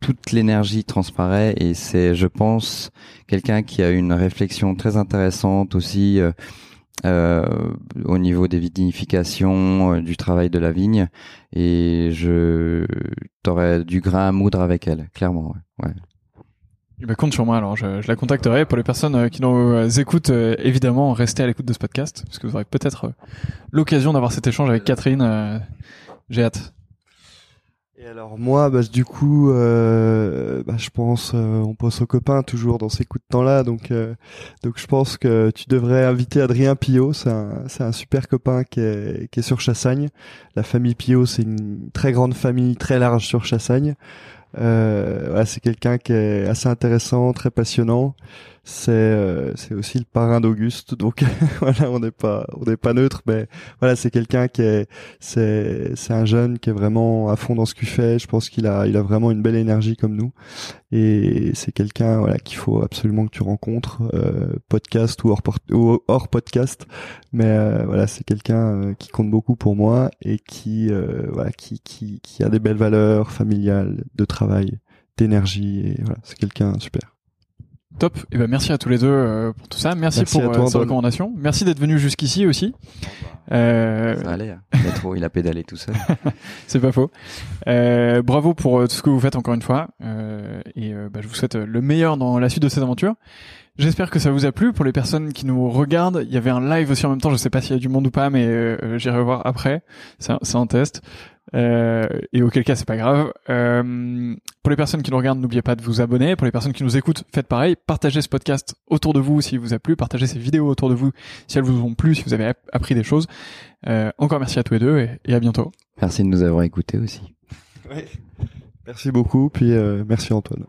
toute l'énergie transparaît et c'est, je pense, quelqu'un qui a une réflexion très intéressante aussi euh, euh, au niveau des vinifications, euh, du travail de la vigne, et je t'aurais du grain à moudre avec elle, clairement. Ouais. ouais. Eh ben, compte sur moi alors, je, je, la contacterai. Pour les personnes euh, qui nous écoutent, évidemment, restez à l'écoute de ce podcast, parce que vous aurez peut-être l'occasion d'avoir cet échange avec Catherine. J'ai hâte. Et alors moi, bah, du coup, euh, bah, je pense, euh, on pense aux copains toujours dans ces coups de temps-là, donc euh, donc je pense que tu devrais inviter Adrien Pio. C'est un c'est un super copain qui est qui est sur Chassagne. La famille Pio, c'est une très grande famille, très large sur Chassagne. Euh, c'est quelqu'un qui est assez intéressant, très passionnant. C'est euh, c'est aussi le parrain d'Auguste, donc voilà, on n'est pas on n'est pas neutre, mais voilà, c'est quelqu'un qui est c'est c'est un jeune qui est vraiment à fond dans ce qu'il fait. Je pense qu'il a il a vraiment une belle énergie comme nous, et c'est quelqu'un voilà qu'il faut absolument que tu rencontres, euh, podcast ou hors, ou hors podcast, mais euh, voilà, c'est quelqu'un euh, qui compte beaucoup pour moi et qui voilà qui qui qui a des belles valeurs familiales, de travail, d'énergie, et voilà, c'est quelqu'un super. Top. Et eh ben merci à tous les deux euh, pour tout ça. Merci, pour euh, ces recommandations. Merci d'être venu jusqu'ici aussi. Euh... Ça allait. Hein. Il a trop, il a pédalé tout seul. C'est pas faux. Euh, bravo pour tout ce que vous faites encore une fois. et bah, je vous souhaite le meilleur dans la suite de cette aventure. J'espère que ça vous a plu. Pour les personnes qui nous regardent, il y avait un live aussi en même temps. Je sais pas s'il y a du monde ou pas, mais j'irai voir après. C'est un, un, test. Euh, et auquel cas c'est pas grave. Euh, pour les personnes qui nous regardent, n'oubliez pas de vous abonner. Pour les personnes qui nous écoutent, faites pareil. Partagez ce podcast autour de vous s'il vous a plu. Partagez ces vidéos autour de vous si elles vous ont plu, si vous avez appris des choses. Euh, encore merci à tous les deux et, et, à bientôt. Merci de nous avoir écoutés aussi. Merci beaucoup. Puis euh, merci Antoine.